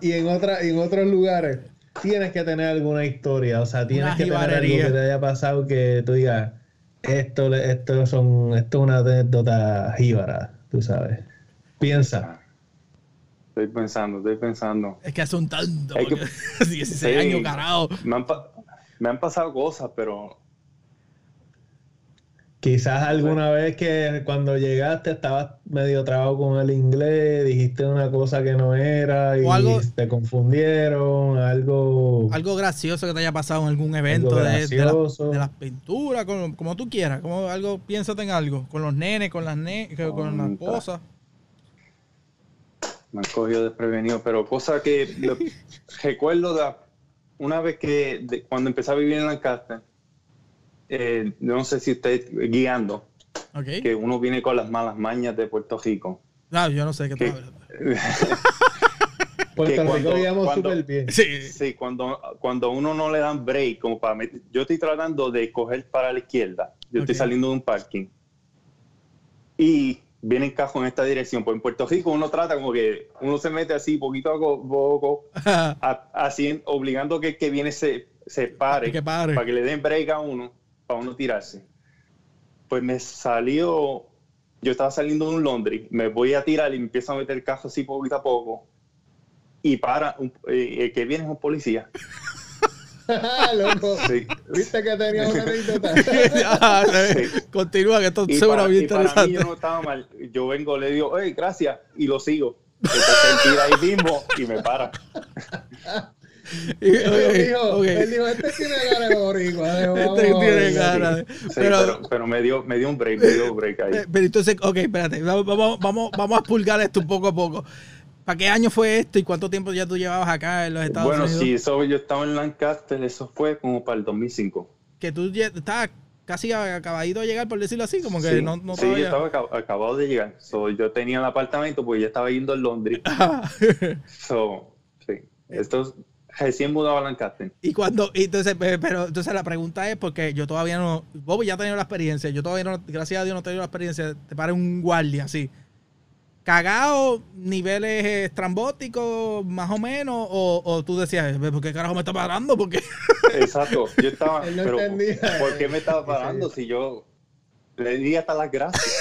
y en, otra, en otros lugares, tienes que tener alguna historia, o sea, tienes que tener algo que te haya pasado que tú digas esto, esto, son, esto es una anécdota jíbara, tú sabes. Piensa. Estoy pensando, estoy pensando. Es que hace un tanto. 16 años, carajo. Me han, me han pasado cosas, pero Quizás alguna vez que cuando llegaste estabas medio trabado con el inglés, dijiste una cosa que no era y te confundieron, algo... Algo gracioso que te haya pasado en algún evento de, las pinturas, como, tú quieras, como algo, piénsate en algo, con los nenes, con las, ne con las esposas. Me han cogido desprevenido, pero cosa que recuerdo de una vez que cuando empecé a vivir en Lancaster, eh, no sé si usted guiando, que uno viene con las malas mañas de Puerto Rico. No, yo no sé qué tal. Puerto Rico guiamos súper bien. Sí, sí cuando, cuando uno no le dan break, como para yo estoy tratando de coger para la izquierda, yo estoy saliendo de un parking y viene cajo en esta dirección. Pues en Puerto Rico uno trata como que uno se mete así poquito a poco, así obligando que el que viene se, se pare, para que le den break a uno para uno tirarse. Pues me salió, yo estaba saliendo de un Londres, me voy a tirar y me empiezo a meter el cajo así poquito a poco. Y para, eh, el que viene es un policía. Loco. Viste que tenía una anécdota. Continúa, que esto se bien interesante. Para mí yo no estaba mal. Yo vengo, le digo, hey, gracias, y lo sigo. Entonces él tira ahí mismo y me para. Y, dijo, él dijo, este tiene ganas de boricua. Este tiene ganas. pero, pero, me, dio, me dio un break, me dio un break ahí. Eh, pero entonces, ok, espérate, vamos, vamos, vamos a pulgar esto poco a poco. ¿Para qué año fue esto y cuánto tiempo ya tú llevabas acá en los Estados Unidos? Bueno, sí, eso, yo estaba en Lancaster, eso fue como para el 2005. Que tú estabas casi acabadito de llegar, por decirlo así, como que no, no Sí, yo estaba acabado de llegar. yo tenía el apartamento porque ya estaba yendo a Londres. so, sí. Esto recién mudado a Lancaster. Y cuando, entonces, pero entonces la pregunta es porque yo todavía no, Bobby ya ha tenido la experiencia, yo todavía no, gracias a Dios no he tenido la experiencia, te pare un guardia así. Cagado, niveles estrambóticos, más o menos, o, tú decías, ¿por qué carajo me está parando? Porque... Exacto, yo estaba, pero ¿por qué me estaba parando si yo le di hasta las gracias?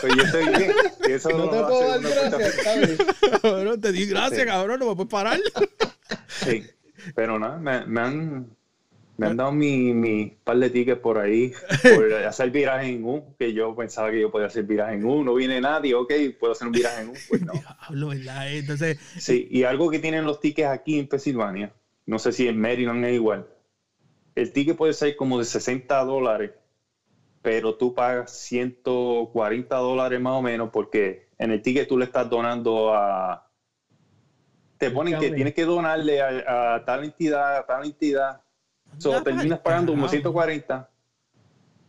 Pues yo estoy bien. Eso no, te puedo dar gracias, cabrón. te di gracias, cabrón, no me puedes parar. Sí. Pero nada, me, han, Me han dado mi, mi par de tickets por ahí por hacer viraje en U, que yo pensaba que yo podía hacer viraje en U. No viene nadie, ok, puedo hacer un viraje en U. Pues no. Diablo, ¿verdad? Entonces, Sí, y algo que tienen los tickets aquí en Pensilvania, no sé si en Maryland es igual. El ticket puede ser como de 60 dólares, pero tú pagas 140 dólares más o menos porque en el ticket tú le estás donando a... Te ponen que tienes que donarle a, a tal entidad, a tal entidad. So, terminas pagando como carajo. 140,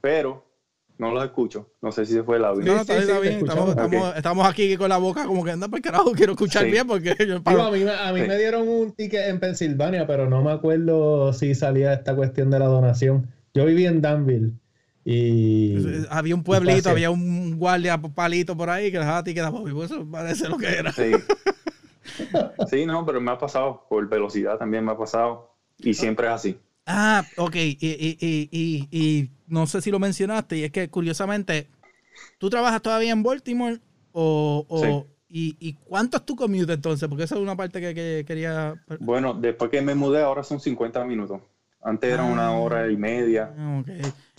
pero no los escucho. No sé si se fue el audio. no, no, sí, está, sí, está te bien. Estamos, aquí con la boca como que anda para el carajo. Quiero escuchar Sí. bien porque yo Digo, a mí, me- a mí Sí. me dieron un ticket en Pensilvania, pero no me acuerdo si salía esta cuestión de la donación. Yo viví en Danville y había un pueblito, había un guardia palito por ahí que dejaba ti quedaba y eso parece lo que era. Sí. sí, no, pero me ha pasado. Por velocidad también me ha pasado. Y siempre es así. Ah, ok. Y, y, y, y, y no sé si lo mencionaste, y es que curiosamente, ¿tú trabajas todavía en Baltimore? O, o- y, ¿Y cuánto es tu commute entonces? Porque esa es una parte que, que quería... Bueno, después que me mudé, ahora son 50 minutos. Antes era una Ah. hora y media. Ah, ok.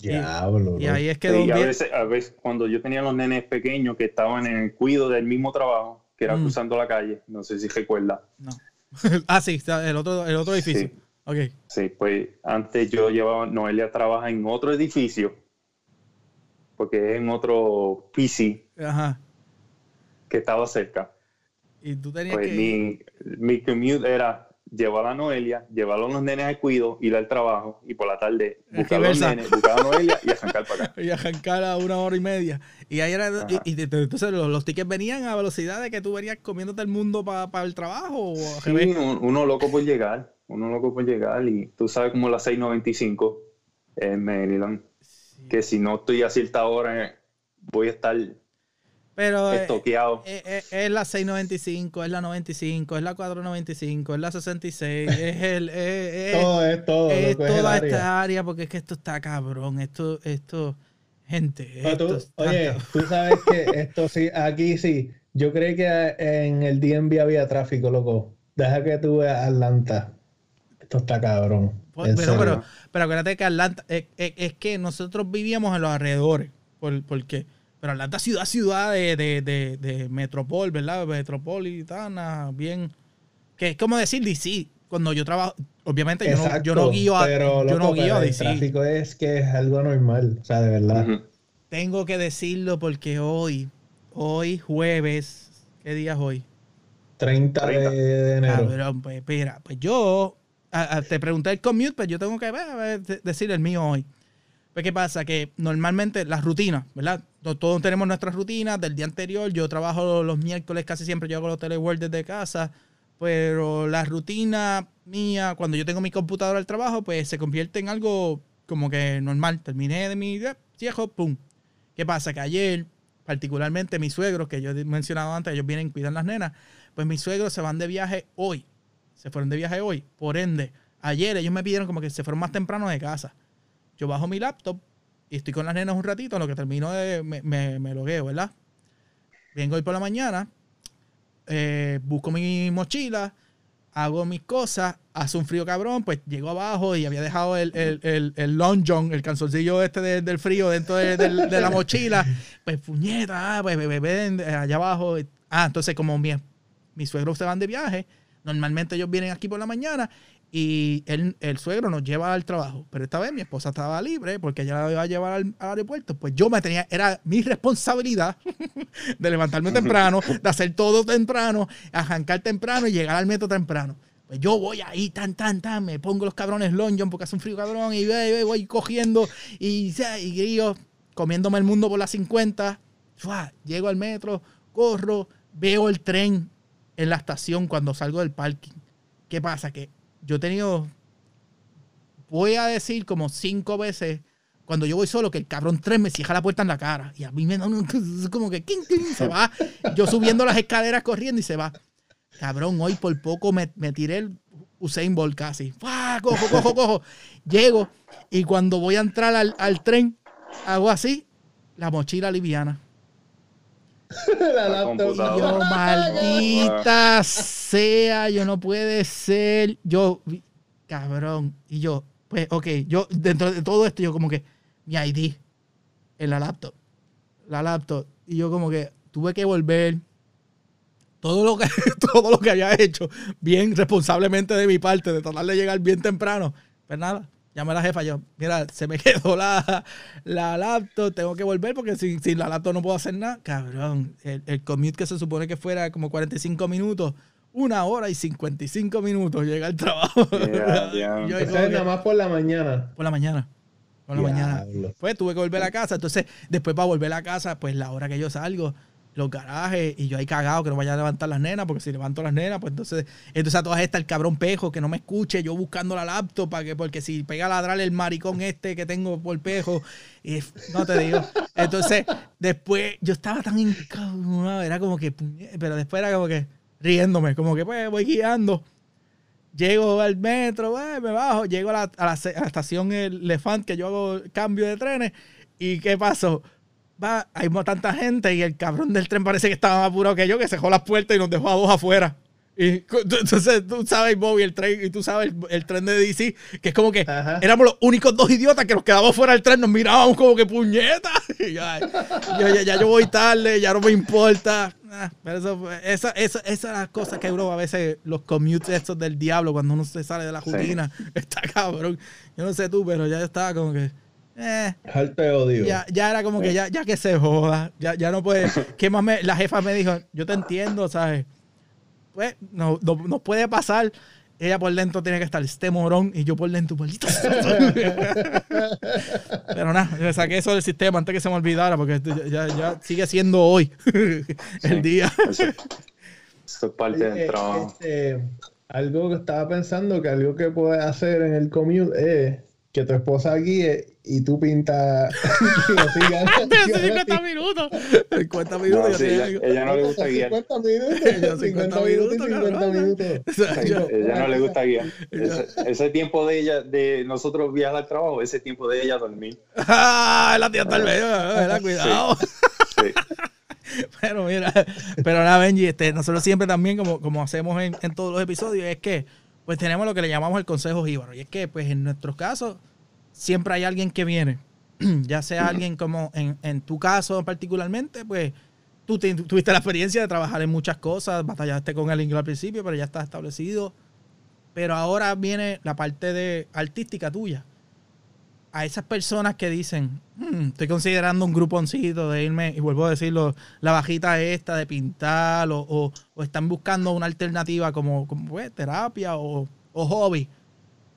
Y- diablo. Y, ahí es que Sí, a, veces, a veces, cuando yo tenía los nenes pequeños que estaban en el cuido del mismo trabajo, que era Mm. cruzando la calle, no sé si recuerda. No. ah, sí, el otro, el otro edificio. Sí. Ok. Sí, pues antes yo llevaba, Noelia trabaja en otro edificio, porque es en otro PC Ajá. que estaba cerca. Y tú tenías Pues que... mi, mi commute era llevar a Noelia, llevar a los nenes al cuido, ir al trabajo y por la tarde buscar a los nenes, buscar a Noelia y arrancar para acá. y arrancar a una hora y media. Y ahí era, y, entonces los, los tickets venían a velocidad de que tú venías comiéndote el mundo para el trabajo o Sí, uno loco por llegar, uno loco por llegar y tú sabes como las 6.95 en Maryland, Sí. que si no estoy a cierta hora voy a estar Pero eh, estoqueado. eh, eh, es la 695, es la 95, es la 495, es la 66, es el es, es- todo es todo. es es toda área. esta área porque es que esto está cabrón, esto esto gente, tú- esto está oye, cabrón. tú sabes que esto sí, aquí sí. Yo creí que en el DMV había tráfico, loco. Deja que tú veas Atlanta. Esto está cabrón. Pues, pero, pero, pero acuérdate que Atlanta, es, es- es que nosotros vivíamos en los alrededores. Por, porque, pero Atlanta es ciudad, ciudad de, de, de, de metropol, ¿verdad? Metropolitana, bien. Que es como decir DC. Cuando yo trabajo, obviamente yo no, Exacto, yo no guío a, pero, yo no loco, guío pero a el DC. tráfico es que es algo normal. O sea, de verdad. Ujú. Tengo que decirlo porque hoy, hoy jueves, ¿qué día es hoy? 30 de, 30. de enero. Cabrón, pues mira, pues yo a- a- te pregunté el commute, pero yo tengo que ver, a decir el mío hoy. Pues, ¿qué pasa? Que normalmente las rutinas, ¿verdad? To- Todos tenemos nuestras rutinas del día anterior. Yo trabajo los miércoles casi siempre, yo hago los telework desde casa. Pero la rutina mía, cuando yo tengo mi computadora al trabajo, pues se convierte en algo como que normal. Terminé de mi viejo, pum. ¿Qué pasa? Que ayer, particularmente mis suegros, que yo he mencionado antes, ellos vienen, cuidan las nenas, pues mis suegros se van de viaje hoy. Se fueron de viaje hoy. Por ende, ayer ellos me pidieron como que se fueron más temprano de casa. Yo bajo mi laptop y estoy con las nenas un ratito, en lo que termino de. Me, me, me logueo, ¿verdad? Vengo hoy por la mañana, eh, busco mi mochila, hago mis cosas, hace un frío cabrón, pues llego abajo y había dejado el, el, el, el long john, el calzoncillo este de- del frío dentro de, la mochila. Pues puñeta, ah, pues bebé ven allá abajo. Ah, entonces como mi, mis suegros se van de viaje, normalmente ellos vienen aquí por la mañana y el, el suegro nos lleva al trabajo. Pero esta vez mi esposa estaba libre porque ella la iba a llevar al, al aeropuerto. Pues yo me tenía, era mi responsabilidad de levantarme temprano, de hacer todo temprano, arrancar temprano y llegar al metro temprano. Pues yo voy ahí, tan, tan, tan, me pongo los cabrones long john porque hace un frío cabrón y voy, voy, cogiendo y, y grillo, comiéndome el mundo por las 50. Fua, Llego al metro, corro, veo el tren en la estación cuando salgo del parking. ¿Qué pasa? Que yo he tenido, voy a decir como cinco veces, cuando yo voy solo, que el cabrón tren me cierra la puerta en la cara. Y a mí me da un, como que ¡quin, quin! se va. Yo subiendo las escaleras corriendo y se va. Cabrón, hoy por poco me, me tiré el Usain Bolt casi. ¡Fua! Cojo, cojo, cojo. Llego y cuando voy a entrar al, al tren, hago así, la mochila liviana. la La laptop. computadora. Yo, maldita sea, yo no puede ser. Yo, cabrón. Y yo, pues, ok, yo dentro de todo esto, yo como que mi ID en la laptop. La laptop. Y yo como que tuve que volver todo lo que, todo lo que había hecho bien responsablemente de mi parte, de tratar de llegar bien temprano. Pues nada, llamé a la jefa, yo, mira, se me quedó la, la laptop, tengo que volver porque sin, sin, la laptop no puedo hacer nada. Cabrón, el, el commute que se supone que fuera como 45 minutos, una hora y 55 minutos llega al trabajo. Yeah, Yo, nada más por la mañana. Por la mañana. Por la mañana. Pues tuve que volver a casa. Entonces, después para volver a casa, pues la hora que yo salgo, los garajes, y yo ahí cagado que no vaya a levantar las nenas, porque si levanto las nenas, pues entonces, entonces a todas estas el cabrón pejo que no me escuche, yo buscando la laptop para que, porque si pega a ladrar el maricón este que tengo por pejo, y, no te digo. Entonces, después yo estaba tan encabronado, era como que, pero después era como que riéndome, como que pues voy guiando. Llego al metro, pues, me bajo, llego a la, a la, estación El Elefant, que yo hago cambio de trenes. ¿Y qué pasó? Va, hay tanta gente y el cabrón del tren parece que estaba más apurado que yo, que cerró las puertas y nos dejó a dos afuera. Y entonces tú sabes, Bobby, el tren, y tú sabes el, tren de DC, que es como que éramos los únicos dos idiotas que nos quedábamos fuera del tren, nos mirábamos como que puñeta. ya, ya, ya, yo voy tarde, ya no me importa. Ah, pero eso, esa, esa, esa es la cosa que bro, a veces los commutes estos del diablo, cuando uno se sale de la rutina, está cabrón. Yo no sé tú, pero ya estaba como que. Eh, odio. Ya, ya era como que ya, ya que se joda. Ya, ya no puede. ¿Qué más me, la jefa me dijo? Yo te entiendo, ¿sabes? pues no, no, puede pasar. Ella por dentro tiene que estar este morón y yo por dentro, maldito. Pero nada, le saqué eso del sistema antes que se me olvidara porque ya, ya sigue siendo hoy el día. Eso, es parte del trabajo. Este, algo que estaba pensando que algo que puedes hacer en el commute es que tu esposa guíe y tú pintas. Pero 50 minutos. 50 minutos. No, sí, ella, ella, no le gusta guiar. 50 minutos. 50, minutos y 50 minutos. ella no le gusta guiar. Ese, ese, tiempo de ella, de nosotros viajar al trabajo, ese tiempo de ella dormir. Ah, la tía tal vez. Cuidado. Sí. Pero mira, pero nada, Benji, este, nosotros siempre también, como, como hacemos en, en todos los episodios, es que pues tenemos lo que le llamamos el consejo jíbaro. Y es que, pues en nuestros casos, siempre hay alguien que viene. ya sea alguien como en, tu caso particularmente, pues tú tuviste la experiencia de trabajar en muchas cosas, batallaste con el inglés al principio, pero ya está establecido. Pero ahora viene la parte de artística tuya. A esas personas que dicen, hmm, estoy considerando un gruponcito de irme, y vuelvo a decirlo, la bajita esta de pintar, o, o, están buscando una alternativa como, como pues, terapia o, o hobby.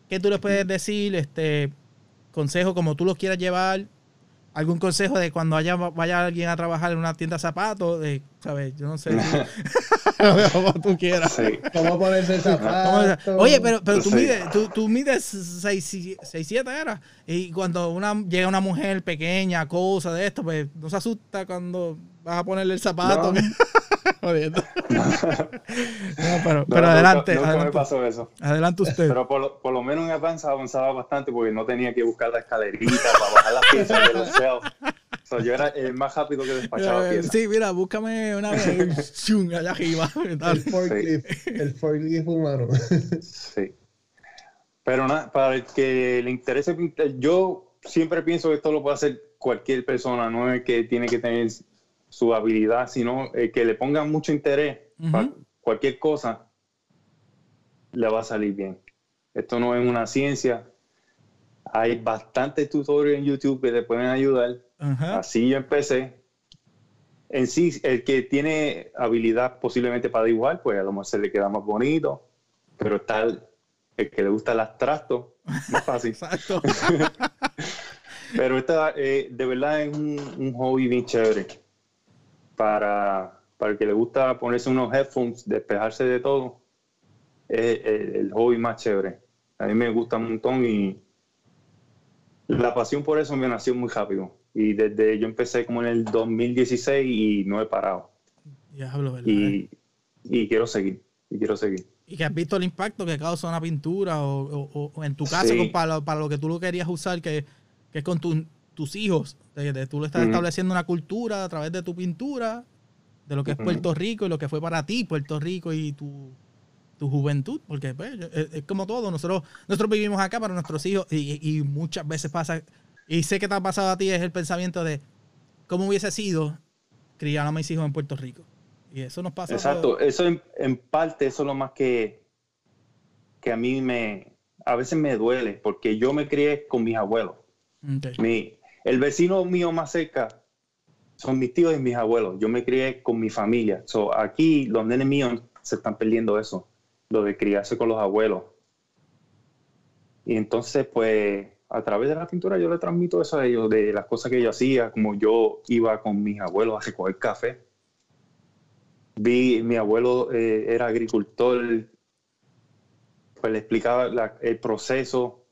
¿Qué tú les puedes decir? Este, consejo como tú los quieras llevar, algún consejo de cuando haya, vaya alguien a trabajar en una tienda de zapatos, de, ¿sabes? Yo no sé. como tú quieras. Sí. ¿Cómo ponerse zapatos? Oye, pero, pero tú mides, tú, tú mides 6, 7 era. Y cuando una, llega una mujer pequeña, cosa de esto, pues no se asusta cuando vas a ponerle el zapato. pero, pero adelante. Nunca, adelante, me pasó eso. Adelante usted. Pero por lo, por lo menos en Advance avanzaba bastante porque no tenía que buscar la escalerita para bajar las piezas de los So, yo era el más rápido que despachaba piezas. Sí, mira, búscame una vez allá arriba. El forklift, el forklift humano. sí. Pero nada, para el que le interese, yo siempre pienso que esto lo puede hacer cualquier persona, no es que tiene que tener su habilidad, sino eh, que le pongan mucho interés para cualquier cosa, le va a salir bien. Esto no es una ciencia. Hay bastantes tutoriales en YouTube que te pueden ayudar. Así yo empecé. En sí, el que tiene habilidad posiblemente para dibujar, pues a lo mejor se le queda más bonito, pero está el, que le gusta el abstracto, más fácil. Exacto. pero esta, eh, de verdad es un, un hobby bien chévere para, para el que le gusta ponerse unos headphones, despejarse de todo, es el, hobby más chévere. A mí me gusta un montón y la pasión por eso me nació muy rápido. Y desde yo empecé como en el 2016 y no he parado. Y, y quiero seguir, y quiero seguir. Y que has visto el impacto que causa una pintura o, o, en tu caso para, para, lo que tú lo querías usar, que, que es con tu, tus hijos. De, tú le estás estableciendo una cultura a través de tu pintura, de lo que es Puerto Rico y lo que fue para ti Puerto Rico y tu, tu juventud, porque pues, es, como todo, nosotros, nosotros vivimos acá para nuestros hijos y, muchas veces pasa, y sé que te ha pasado a ti, es el pensamiento de cómo hubiese sido criar a mis hijos en Puerto Rico. Y eso nos pasa. Exacto, eso en, parte, eso es lo más que, que a mí me, a veces me duele, porque yo me crié con mis abuelos. Mi, el vecino mío más cerca son mis tíos y mis abuelos. Yo me crié con mi familia. So, aquí los nenes míos se están perdiendo eso, lo de criarse con los abuelos. Y entonces, pues, a través de la pintura yo le transmito eso a ellos, de las cosas que yo hacía, como yo iba con mis abuelos a recoger café. Vi, mi abuelo eh, era agricultor, pues le explicaba el proceso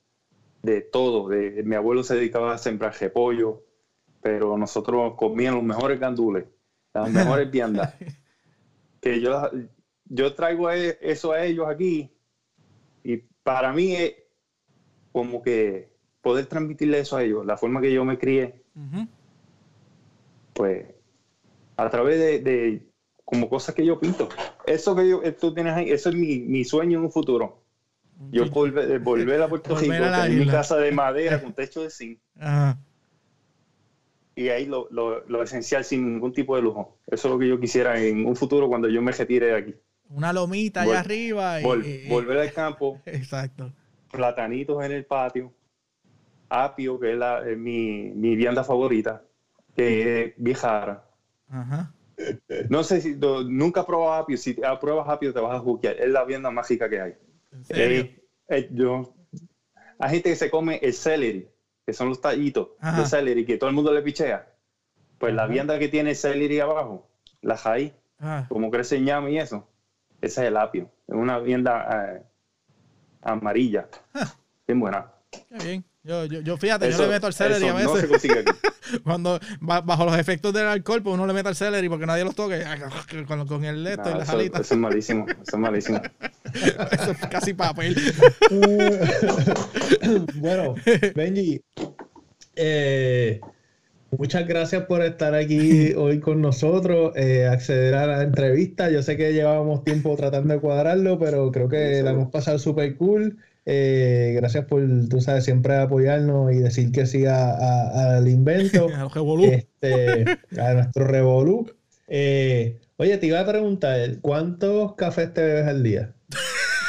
de todo. De, mi abuelo se dedicaba a sembrar repollo, pero nosotros comíamos los mejores gandules, las mejores viandas. que yo, yo traigo e, eso a ellos aquí y para mí es como que poder transmitirle eso a ellos, la forma que yo me crié, pues a través de, como cosas que yo pinto. Eso que yo, tú tienes ahí, eso es mi, mi sueño en un futuro. Yo volver, volver a Puerto Rico, en mi casa de madera con techo de zinc. Y ahí lo, lo, lo, esencial sin ningún tipo de lujo. Eso es lo que yo quisiera en un futuro cuando yo me retire de aquí. Una lomita allá arriba. Y, volver al campo. Exacto. Platanitos en el patio. Apio, que es, la, mi, mi, vianda favorita, que es viejara. Ajá. No sé si nunca has probado apio. Si pruebas apio, te vas a juquear. Es la vianda mágica que hay. Eh, eh, yo, hay gente que se come el celery, que son los tallitos de celery, que todo el mundo le pichea. Pues la vianda que tiene el celery abajo, la raíz, como crece ñame y eso, ese es el apio. Es una vianda eh, amarilla. Bien buena. Qué bien. Yo, yo, yo fíjate, yo le meto al celery a veces. No se consigue aquí. Cuando bajo los efectos del alcohol, pues uno le mete al celery porque nadie los toque con, con el leto y las alitas. Eso es malísimo, eso es malísimo. eso es casi papel. bueno, Benji, eh, muchas gracias por estar aquí hoy con nosotros, eh, acceder a la entrevista. Yo sé que llevábamos tiempo tratando de cuadrarlo, pero creo que la hemos pasado súper cool. Eh, gracias por, tú sabes, siempre apoyarnos y decir que sí al invento. este, a nuestro revolú. Eh, oye, te iba a preguntar, ¿cuántos cafés te bebes al día?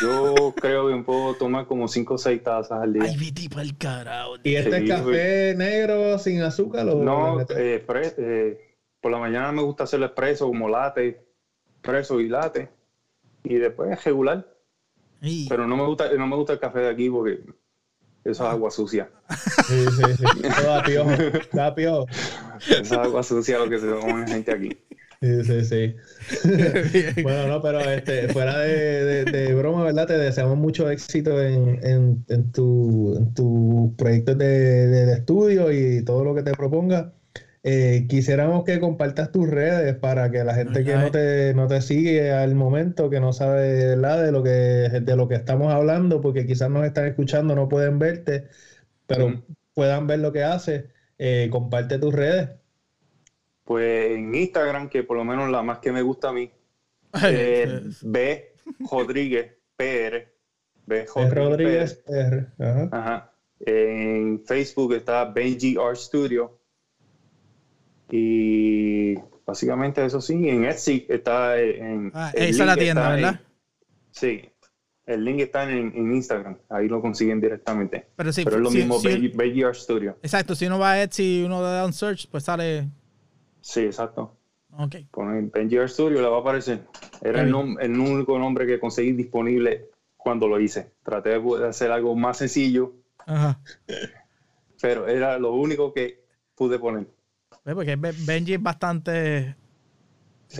Yo creo que puedo tomar como 5 o 6 tazas al día. Ay, tipo el carajo. ¿Y este es café negro sin azúcar? O no, eh, eh, por la mañana me gusta hacerlo expreso, como latte, expreso y latte. Y después regular. Pero no me gusta, no me gusta el café de aquí porque eso es agua sucia. Sí, sí, sí. da piojo. Eso es agua sucia lo que se toma la gente aquí. Sí, sí, sí. bueno, no, pero este, fuera de, de, broma, ¿verdad? Te deseamos mucho éxito en, en, en tus tu proyectos de, de, estudio y todo lo que te proponga. Eh, quisiéramos que compartas tus redes para que la gente que no te, no te sigue al momento, que no sabe de lo que de lo que estamos hablando, porque quizás nos están escuchando, no pueden verte, pero puedan ver lo que haces, eh, comparte tus redes. Pues en Instagram, que por lo menos la más que me gusta a mí, eh, B Rodríguez PR. B Rodríguez, PR. Ajá. En Facebook está Benji Art Studio y básicamente eso sí, en Etsy está en... Ah, esa es la tienda, ¿verdad? sí, el link está en, Instagram, ahí lo consiguen directamente. Pero, sí, Pero es lo mismo, Veggie Art Studio. Exacto, si uno va a Etsy y uno da un search, pues sale... Sí, exacto. Ok. Con Benji Art Studio le va a aparecer. Era el, el, único nombre que conseguí disponible cuando lo hice. Traté de hacer algo más sencillo. Ajá. Pero era lo único que pude poner. Porque Benji es bastante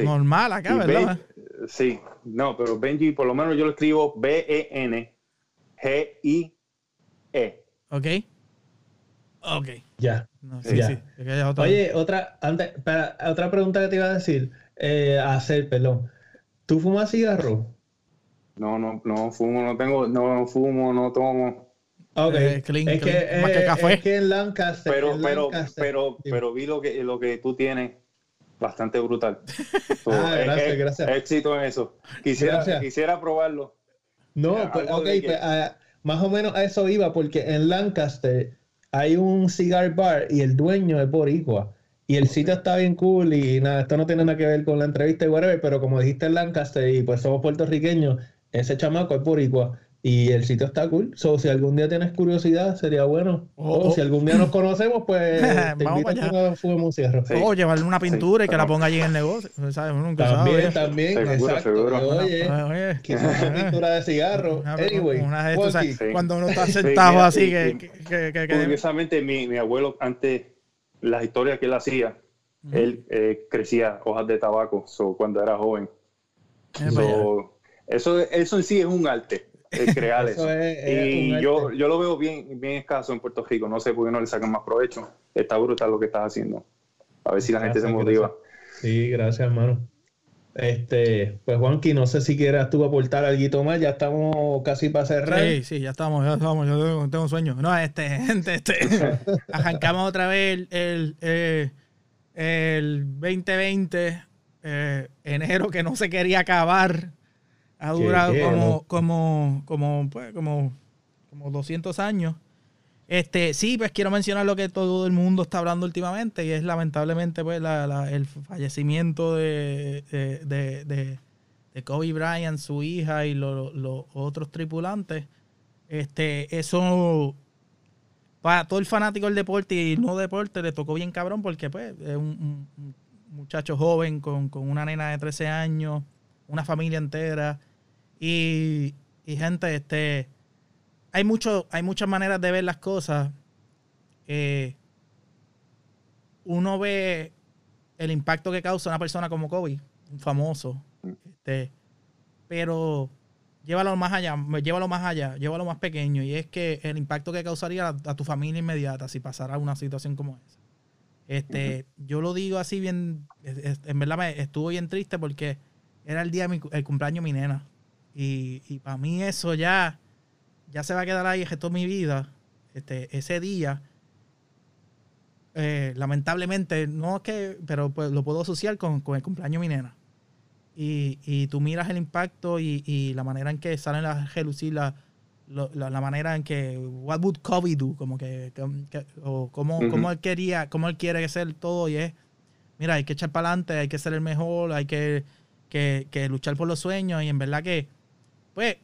normal acá, ¿verdad? sí, no, pero Benji, por lo menos yo lo escribo B-E-N-G-I-E. Ok. Ok. Ya. Oye, otra, antes, otra pregunta que te iba a decir, eh, a hacer, perdón. ¿Tú fumas cigarro? No, no, no fumo, no tengo, no fumo, no tomo. Ok, eh, es, que, es que en Lancaster. Pero, pero, pero, pero vi lo que, lo que tú tienes bastante brutal. ah, gracias, gracias. Éxito en eso. Quisiera, quisiera probarlo. No, pues, ok, pues, más o menos a eso iba, porque en Lancaster hay un cigar bar y el dueño es boricua. Y el sitio está bien cool y nada, esto no tiene nada que ver con la entrevista y whatever, pero como dijiste en Lancaster y pues somos puertorriqueños, ese chamaco es boricua. Y el sitio está cool. So, si algún día tienes curiosidad, sería bueno. Oh, o si oh. algún día nos conocemos, pues te invito a. O llevarle una pintura y que la ponga allí en el negocio. ¿Sabes? nunca también, también. exacto. Oye, oye. quizás una pintura de cigarro. Anyway. Una de estas, cuando uno está sentado así que, que, que, Curiosamente, mi, mi abuelo, antes, las historias que él hacía, él eh, crecía hojas de tabaco so, cuando era joven. So, eso, eso en sí es un arte crear eso. y yo, yo lo veo bien, bien escaso en Puerto Rico. No sé por qué no le sacan más provecho. Está brutal lo que estás haciendo. A ver si la gente se motiva. Sí, gracias, hermano. Este, pues Juanqui, no sé si quieras tú aportar algo más, ya estamos casi para cerrar. Sí, sí, ya estamos, ya estamos, yo tengo, un sueño. No, este, gente, este, arrancamos otra vez el, el, el 2020, eh, enero que no se quería acabar. Ha durado como, como, como, pues, como, como 200 años. Este, sí, pues quiero mencionar lo que todo el mundo está hablando últimamente y es lamentablemente pues el fallecimiento de, de, Kobe Bryant, su hija y los otros tripulantes. Este, eso para todo el fanático del deporte y no deporte le tocó bien cabrón porque pues es un, un muchacho joven con, con, una nena de 13 años, una familia entera y, gente, este, hay, mucho, hay muchas maneras de ver las cosas. Eh, uno ve el impacto que causa una persona como Kobe, un famoso, este, pero llévalo más allá, llévalo más allá, llévalo más pequeño, y es que el impacto que causaría a, tu familia inmediata si pasara una situación como esa. Este, yo lo digo así bien, en verdad me estuvo bien triste porque era el día el cumpleaños de mi nena. Y, y para mí eso ya, ya se va a quedar ahí el resto de mi vida. Este, ese día, eh, lamentablemente, no es que, pero pues lo puedo asociar con, el cumpleaños de mi nena. Y, y, tú miras el impacto y, y, la manera en que salen las relucir, la, la, manera en que, what would Kobe do? Como que, o cómo, él quería, cómo él quiere ser todo y es, mira, hay que echar para adelante, hay que ser el mejor, hay que, que, que luchar por los sueños y en verdad que pues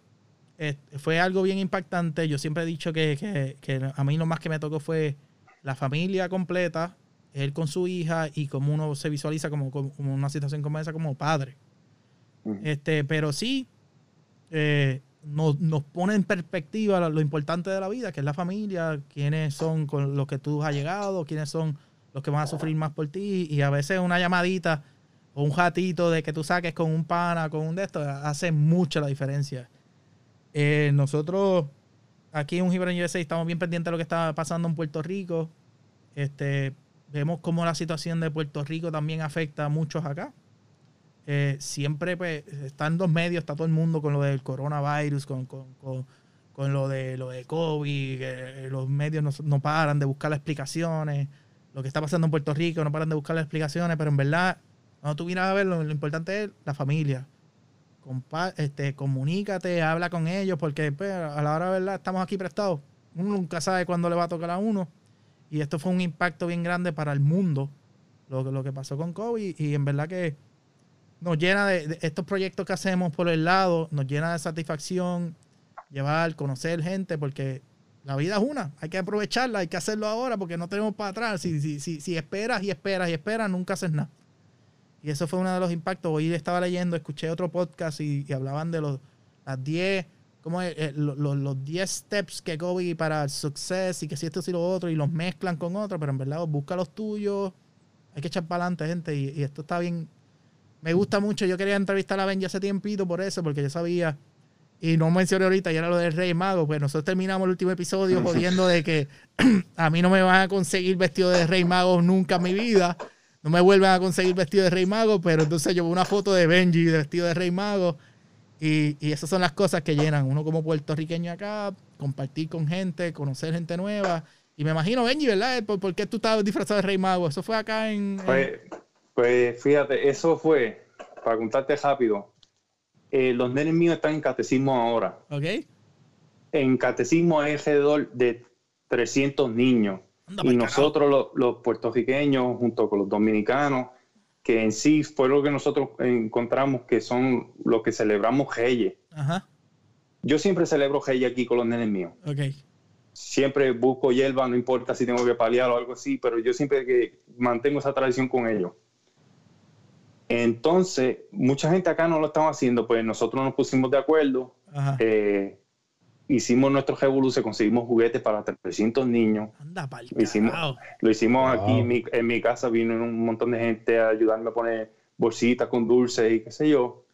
fue algo bien impactante. Yo siempre he dicho que, a mí lo más que me tocó fue la familia completa, él con su hija y como uno se visualiza como, como, una situación como esa como padre. Este, pero sí, eh, nos, pone en perspectiva lo, importante de la vida, que es la familia, quiénes son con los que tú has llegado, quiénes son los que van a sufrir más por ti, y a veces una llamadita o un jatito de que tú saques con un pana, con un de estos, hace mucha la diferencia. Eh, nosotros aquí en un USA estamos bien pendientes de lo que está pasando en Puerto Rico. Este, vemos cómo la situación de Puerto Rico también afecta a muchos acá. Eh, siempre pues, están dos medios, está todo el mundo con lo del coronavirus, con, lo de lo de COVID, los medios no, no, paran de buscar las explicaciones, lo que está pasando en Puerto Rico, no paran de buscar las explicaciones, pero en verdad cuando tú vienes a ver, lo, importante es la familia. este, comunícate, habla con ellos, porque pues, a la hora de verdad estamos aquí prestados. Uno nunca sabe cuándo le va a tocar a uno. Y esto fue un impacto bien grande para el mundo, lo, lo que pasó con COVID. Y en verdad que nos llena de, estos proyectos que hacemos por el lado, nos llena de satisfacción llevar, conocer gente, porque la vida es una, hay que aprovecharla, hay que hacerlo ahora porque no tenemos para atrás. Si, si, si, si esperas y esperas y esperas, nunca haces nada. Y eso fue uno de los impactos. Hoy estaba leyendo, escuché otro podcast y, hablaban de los, las 10, como eh, los 10 steps que Kobe para el success y que si esto y lo otro y los mezclan con otro, pero en verdad busca los tuyos. Hay que echar para adelante, gente. Y, esto está bien. Me gusta mucho. Yo quería entrevistar a Benji hace tiempito por eso, porque yo sabía. Y no mencioné ahorita, y era lo del Rey Mago. Pues nosotros terminamos el último episodio jodiendo de que a mí no me van a conseguir vestido de Rey Mago nunca en mi vida no me vuelven a conseguir vestido de Rey Mago, pero entonces llevo una foto de Benji de vestido de Rey Mago. Y, y, esas son las cosas que llenan. Uno como puertorriqueño acá, compartir con gente, conocer gente nueva. Y me imagino, Benji, ¿verdad? ¿Por, qué tú estabas disfrazado de Rey Mago? ¿Eso fue acá en...? Pues, pues fíjate, eso fue, para contarte rápido, eh, los nenes míos están en catecismo ahora. Ok. En catecismo hay alrededor de 300 niños. Y nosotros, los, los puertorriqueños, junto con los dominicanos, que en sí fue lo que nosotros encontramos que son los que celebramos Reyes. Ajá. Yo siempre celebro Reyes aquí con los nenes míos. Siempre busco hierba, no importa si tengo que paliar o algo así, pero yo siempre que mantengo esa tradición con ellos. Entonces, mucha gente acá no lo estaba haciendo, pues nosotros nos pusimos de acuerdo, Ajá. eh, hicimos nuestro revolución, conseguimos juguetes para 300 niños, Anda pa'l lo hicimos, lo hicimos Wow. aquí en mi, en mi casa, vino un montón de gente a ayudarme a poner bolsitas con dulces y qué sé yo.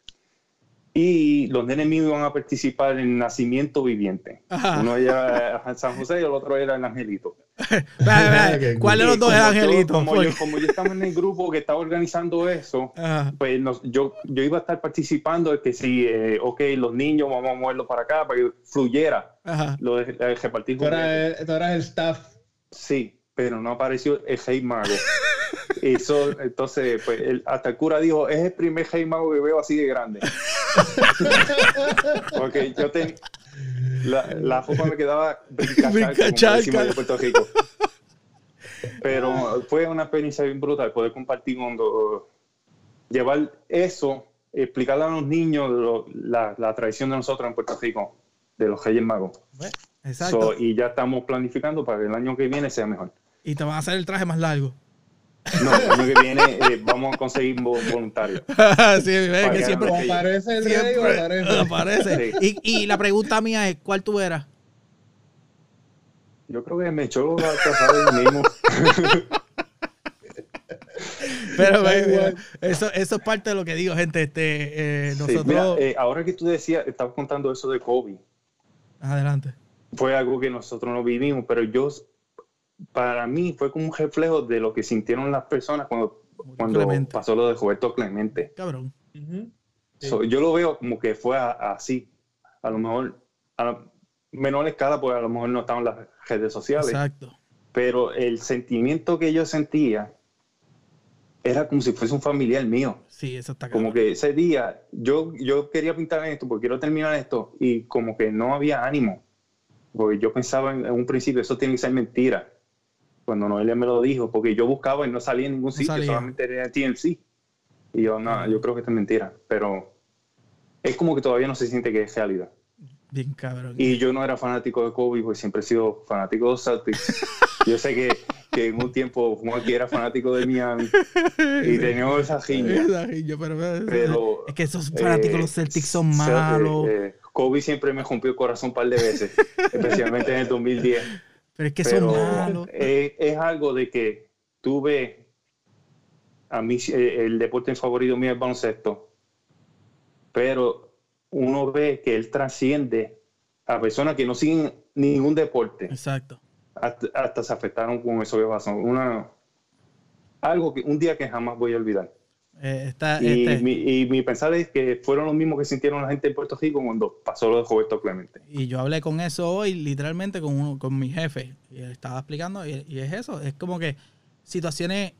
Y los nenes míos iban a participar en Nacimiento Viviente. Ajá. Uno era en San José y el otro era el Angelito. ¿Cuál de los dos es Angelito? Como Porque- yo, como yo estaba en el grupo que estaba organizando eso, Ajá. pues nos- yo, yo iba a estar participando de que si, eh, ok, los niños vamos a moverlos para acá para que fluyera Ajá. lo de, de repartir Tú eras, el, tú eras el staff. Sí, pero no apareció el Rey Mago. Eso, entonces, pues, el- hasta el cura dijo, es el primer Rey Mago que veo así de grande. Porque yo. La, la me quedaba decimos en Puerto Rico. Pero fue una experiencia bien brutal poder compartir con... los- llevar eso, explicarle a los niños lo- la, la tradición de nosotros en Puerto Rico, de los Reyes Magos. Ve, Exacto. So, y ya estamos planificando para que el año que viene sea mejor. y te van a hacer el traje más largo. No, el año que viene eh, vamos a conseguir vo- voluntarios. sí, Para que que siempre, aparece el rey o siempre aparece. aparece. Y, y la pregunta mía es, ¿cuál tú eras? Yo creo que me echó a casar el mismo. Pero igual. eso, eso es parte de lo que digo, gente. Este, eh, Sí, nosotros... mira, eh, ahora que tú decías, estabas contando eso de COVID, Adelante. fue algo que nosotros no vivimos, pero yo, para mí, fue como un reflejo de lo que sintieron las personas cuando, cuando Clemente. pasó lo de Roberto Clemente. Cabrón. Ujú. Sí. So, yo lo veo como que fue a- así. A lo mejor, a la menor escala, pues a lo mejor no estaban las redes sociales. Exacto. pero el sentimiento que yo sentía era como si fuese un familiar mío. Sí, eso está Como que ese día yo, yo quería pintar esto porque quiero terminar esto y como que no había ánimo. Porque yo pensaba en, en un principio, eso tiene que ser mentira. Cuando Noelia me lo dijo, porque yo buscaba y no salía en ningún sitio, salía. solamente era TNC. Y yo, no, yo creo que esto es mentira. Pero es como que todavía no se siente que es realidad. Bien cabrón. Y yo no era fanático de Kobe, porque siempre he sido fanático de los Celtics. Yo sé que, que en un tiempo Juanqui era fanático de Miami y teníamos esa riña. Esa riña, pero, Pero, es que esos fanáticos de los eh, Celtics son se- malos. eh, eh, Kobe siempre me rompió el corazón un par de veces, especialmente en el 2010. Pero es que Pero son malos. eh, es algo de que tuve a mí eh, el deporte favorito mío es el baloncesto, pero uno ve que él trasciende a personas que no siguen ningún deporte, Exacto. hasta, hasta se afectaron con eso que pasó. Una, algo que un día que jamás voy a olvidar. Eh, está, Y, este, mi, y mi pensar es que fueron los mismos que sintieron la gente en Puerto Rico cuando pasó lo de Roberto Clemente. y yo hablé con eso hoy, literalmente con, uno, con mi jefe. Y él estaba explicando, y, y es eso. Es como que situaciones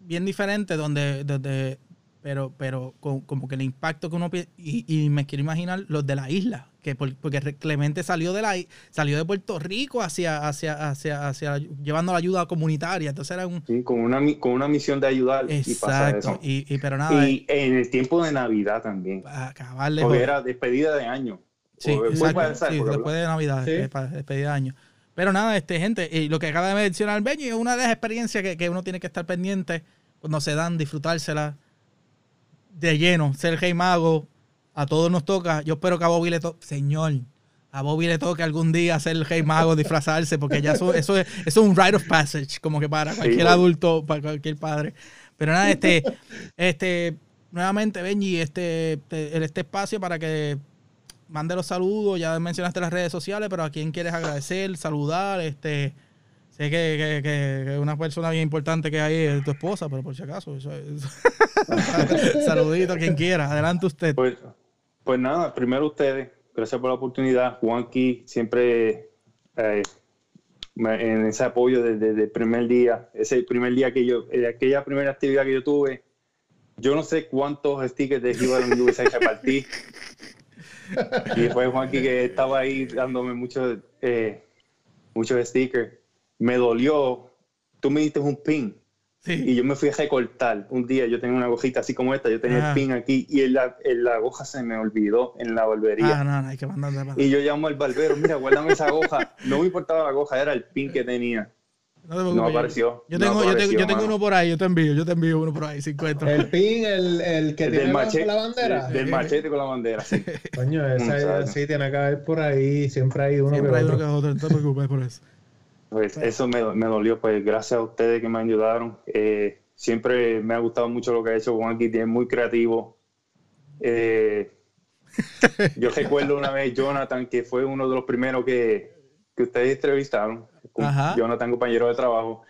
bien diferentes donde, donde pero, pero con- como que el impacto que uno y, y me quiero imaginar los de la isla, que por- porque Clemente salió de la salió de Puerto Rico hacia, hacia, hacia, hacia llevando la ayuda comunitaria. Entonces era un ¿sí? Con, una, con una misión de ayudar y pasa exacto. eso. Y, y pero nada, Y en el tiempo de Navidad también. para acabarle Porque era despedida de año. Sí, O después exacto, para esa sí, época, después de Navidad, Sí. eh, para despedir de año. Pero nada, este gente, y lo que acaba de mencionar Benji es una de las experiencias que, que uno tiene que estar pendiente cuando se dan, disfrutársela de lleno, ser rey mago, a todos nos toca. Yo espero que a Bobby le toque, señor, a Bobby le toque algún día ser el rey mago, disfrazarse, porque ya eso, eso, es, eso es un rite of passage, como que para cualquier adulto, para cualquier padre. Pero nada, este, este, nuevamente, Benji, este, este, este espacio para que mande los saludos, ya mencionaste las redes sociales, pero a quién quieres agradecer, saludar, este, sé que, que, una persona bien importante que hay es tu esposa, pero por si acaso, eso es- saludito a quien quiera, adelante usted. Pues, pues nada, primero ustedes, gracias por la oportunidad. Juanqui siempre eh, en ese apoyo desde, desde el primer día, ese primer día que yo, eh, aquella primera actividad que yo tuve, yo no sé cuántos stickers de Hero USA repartí. y fue Juanqui que estaba ahí dándome muchos, eh, muchos stickers. Me dolió. Tú me diste un pin. Y yo me fui a recortar. Un día yo tenía una agujita así como esta, yo tenía el pin aquí y la, la agoja se me olvidó en la barbería. Ah, no, no, hay que Y yo llamo al barbero, mira, guárdame esa aguja. No me importaba la aguja, era el pin que tenía. No, apareció. Yo tengo, yo, tengo, yo tengo uno por ahí, yo te envío, yo te envío uno por ahí, 50. El pin, el, el que tiene machete, la bandera. del machete con la bandera, sí. Coño, ese sí tiene que haber por ahí, siempre hay uno siempre hay uno que otro, no te preocupes por eso. Pues eso me, me, dolió, pues gracias a ustedes que me ayudaron. Eh, siempre me ha gustado mucho lo que ha hecho Juan aquí, es muy creativo. Eh, yo recuerdo una vez Jonathan, que fue uno de los primeros que, que ustedes entrevistaron Ajá. Jonathan, compañero de trabajo,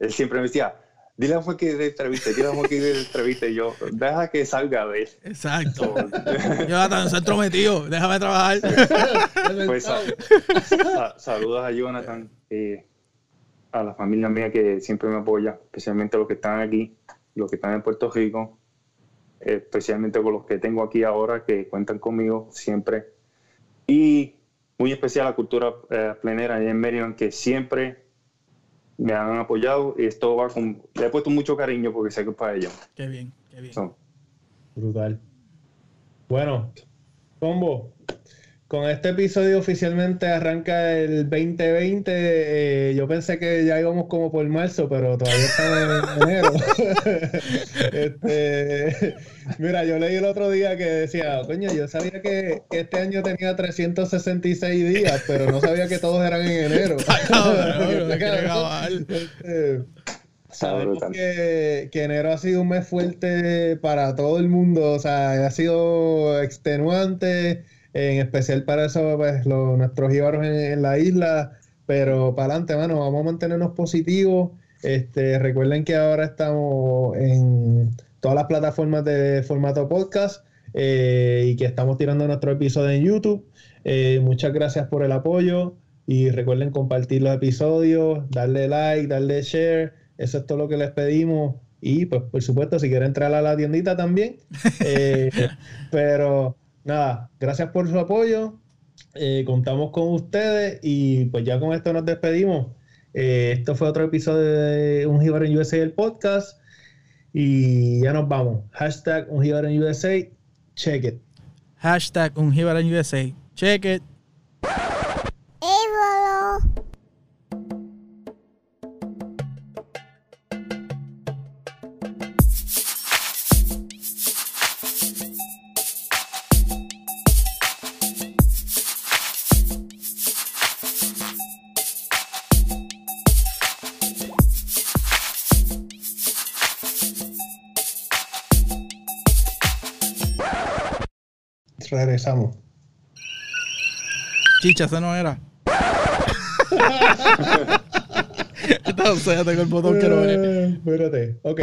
él siempre me decía, dile a Juan que de entrevista, dile a Juan que de entrevista, y yo, deja que salga de él. Exacto. Jonathan, se ha entrometido, déjame trabajar. pues saludos a Jonathan, eh, a la familia mía que siempre me apoya, especialmente los que están aquí, los que están en Puerto Rico, especialmente con los que tengo aquí ahora, que cuentan conmigo siempre. Y muy especial a la cultura eh, plenera en Maryland, que siempre me han apoyado y esto va con... Le he puesto mucho cariño porque sé que es para ellos. Qué bien, qué bien. Brutal. Bueno, combo, con este episodio oficialmente arranca el 2020. Eh, yo pensé que ya íbamos como por marzo, pero todavía estamos en enero. este, mira, yo leí el otro día que decía, coño, yo sabía que, este año tenía 366 días, pero no sabía que todos eran en enero. Este, sabemos que, que, enero ha sido un mes fuerte para todo el mundo, o sea, ha sido extenuante en especial para eso, pues, nuestros íbaros en, la isla. Pero para adelante, mano, vamos a mantenernos positivos. Este, recuerden que ahora estamos en todas las plataformas de formato podcast eh, y que estamos tirando nuestro episodio en YouTube. Eh, muchas gracias por el apoyo y recuerden compartir los episodios, darle like, darle share. Eso es todo lo que les pedimos. Y pues por supuesto, si quieren entrar a la tiendita también. Eh, pero nada, gracias por su apoyo. Eh, contamos con ustedes y pues ya con esto nos despedimos. Eh, esto fue otro episodio de Un Jibar en USA, el podcast. Y ya nos vamos. Hashtag Un en USA. Check it. Hashtag Un en USA. Check it. Regresamos. Chicha, esa no era. Entonces, ya tengo el botón que no eh, Espérate, ok.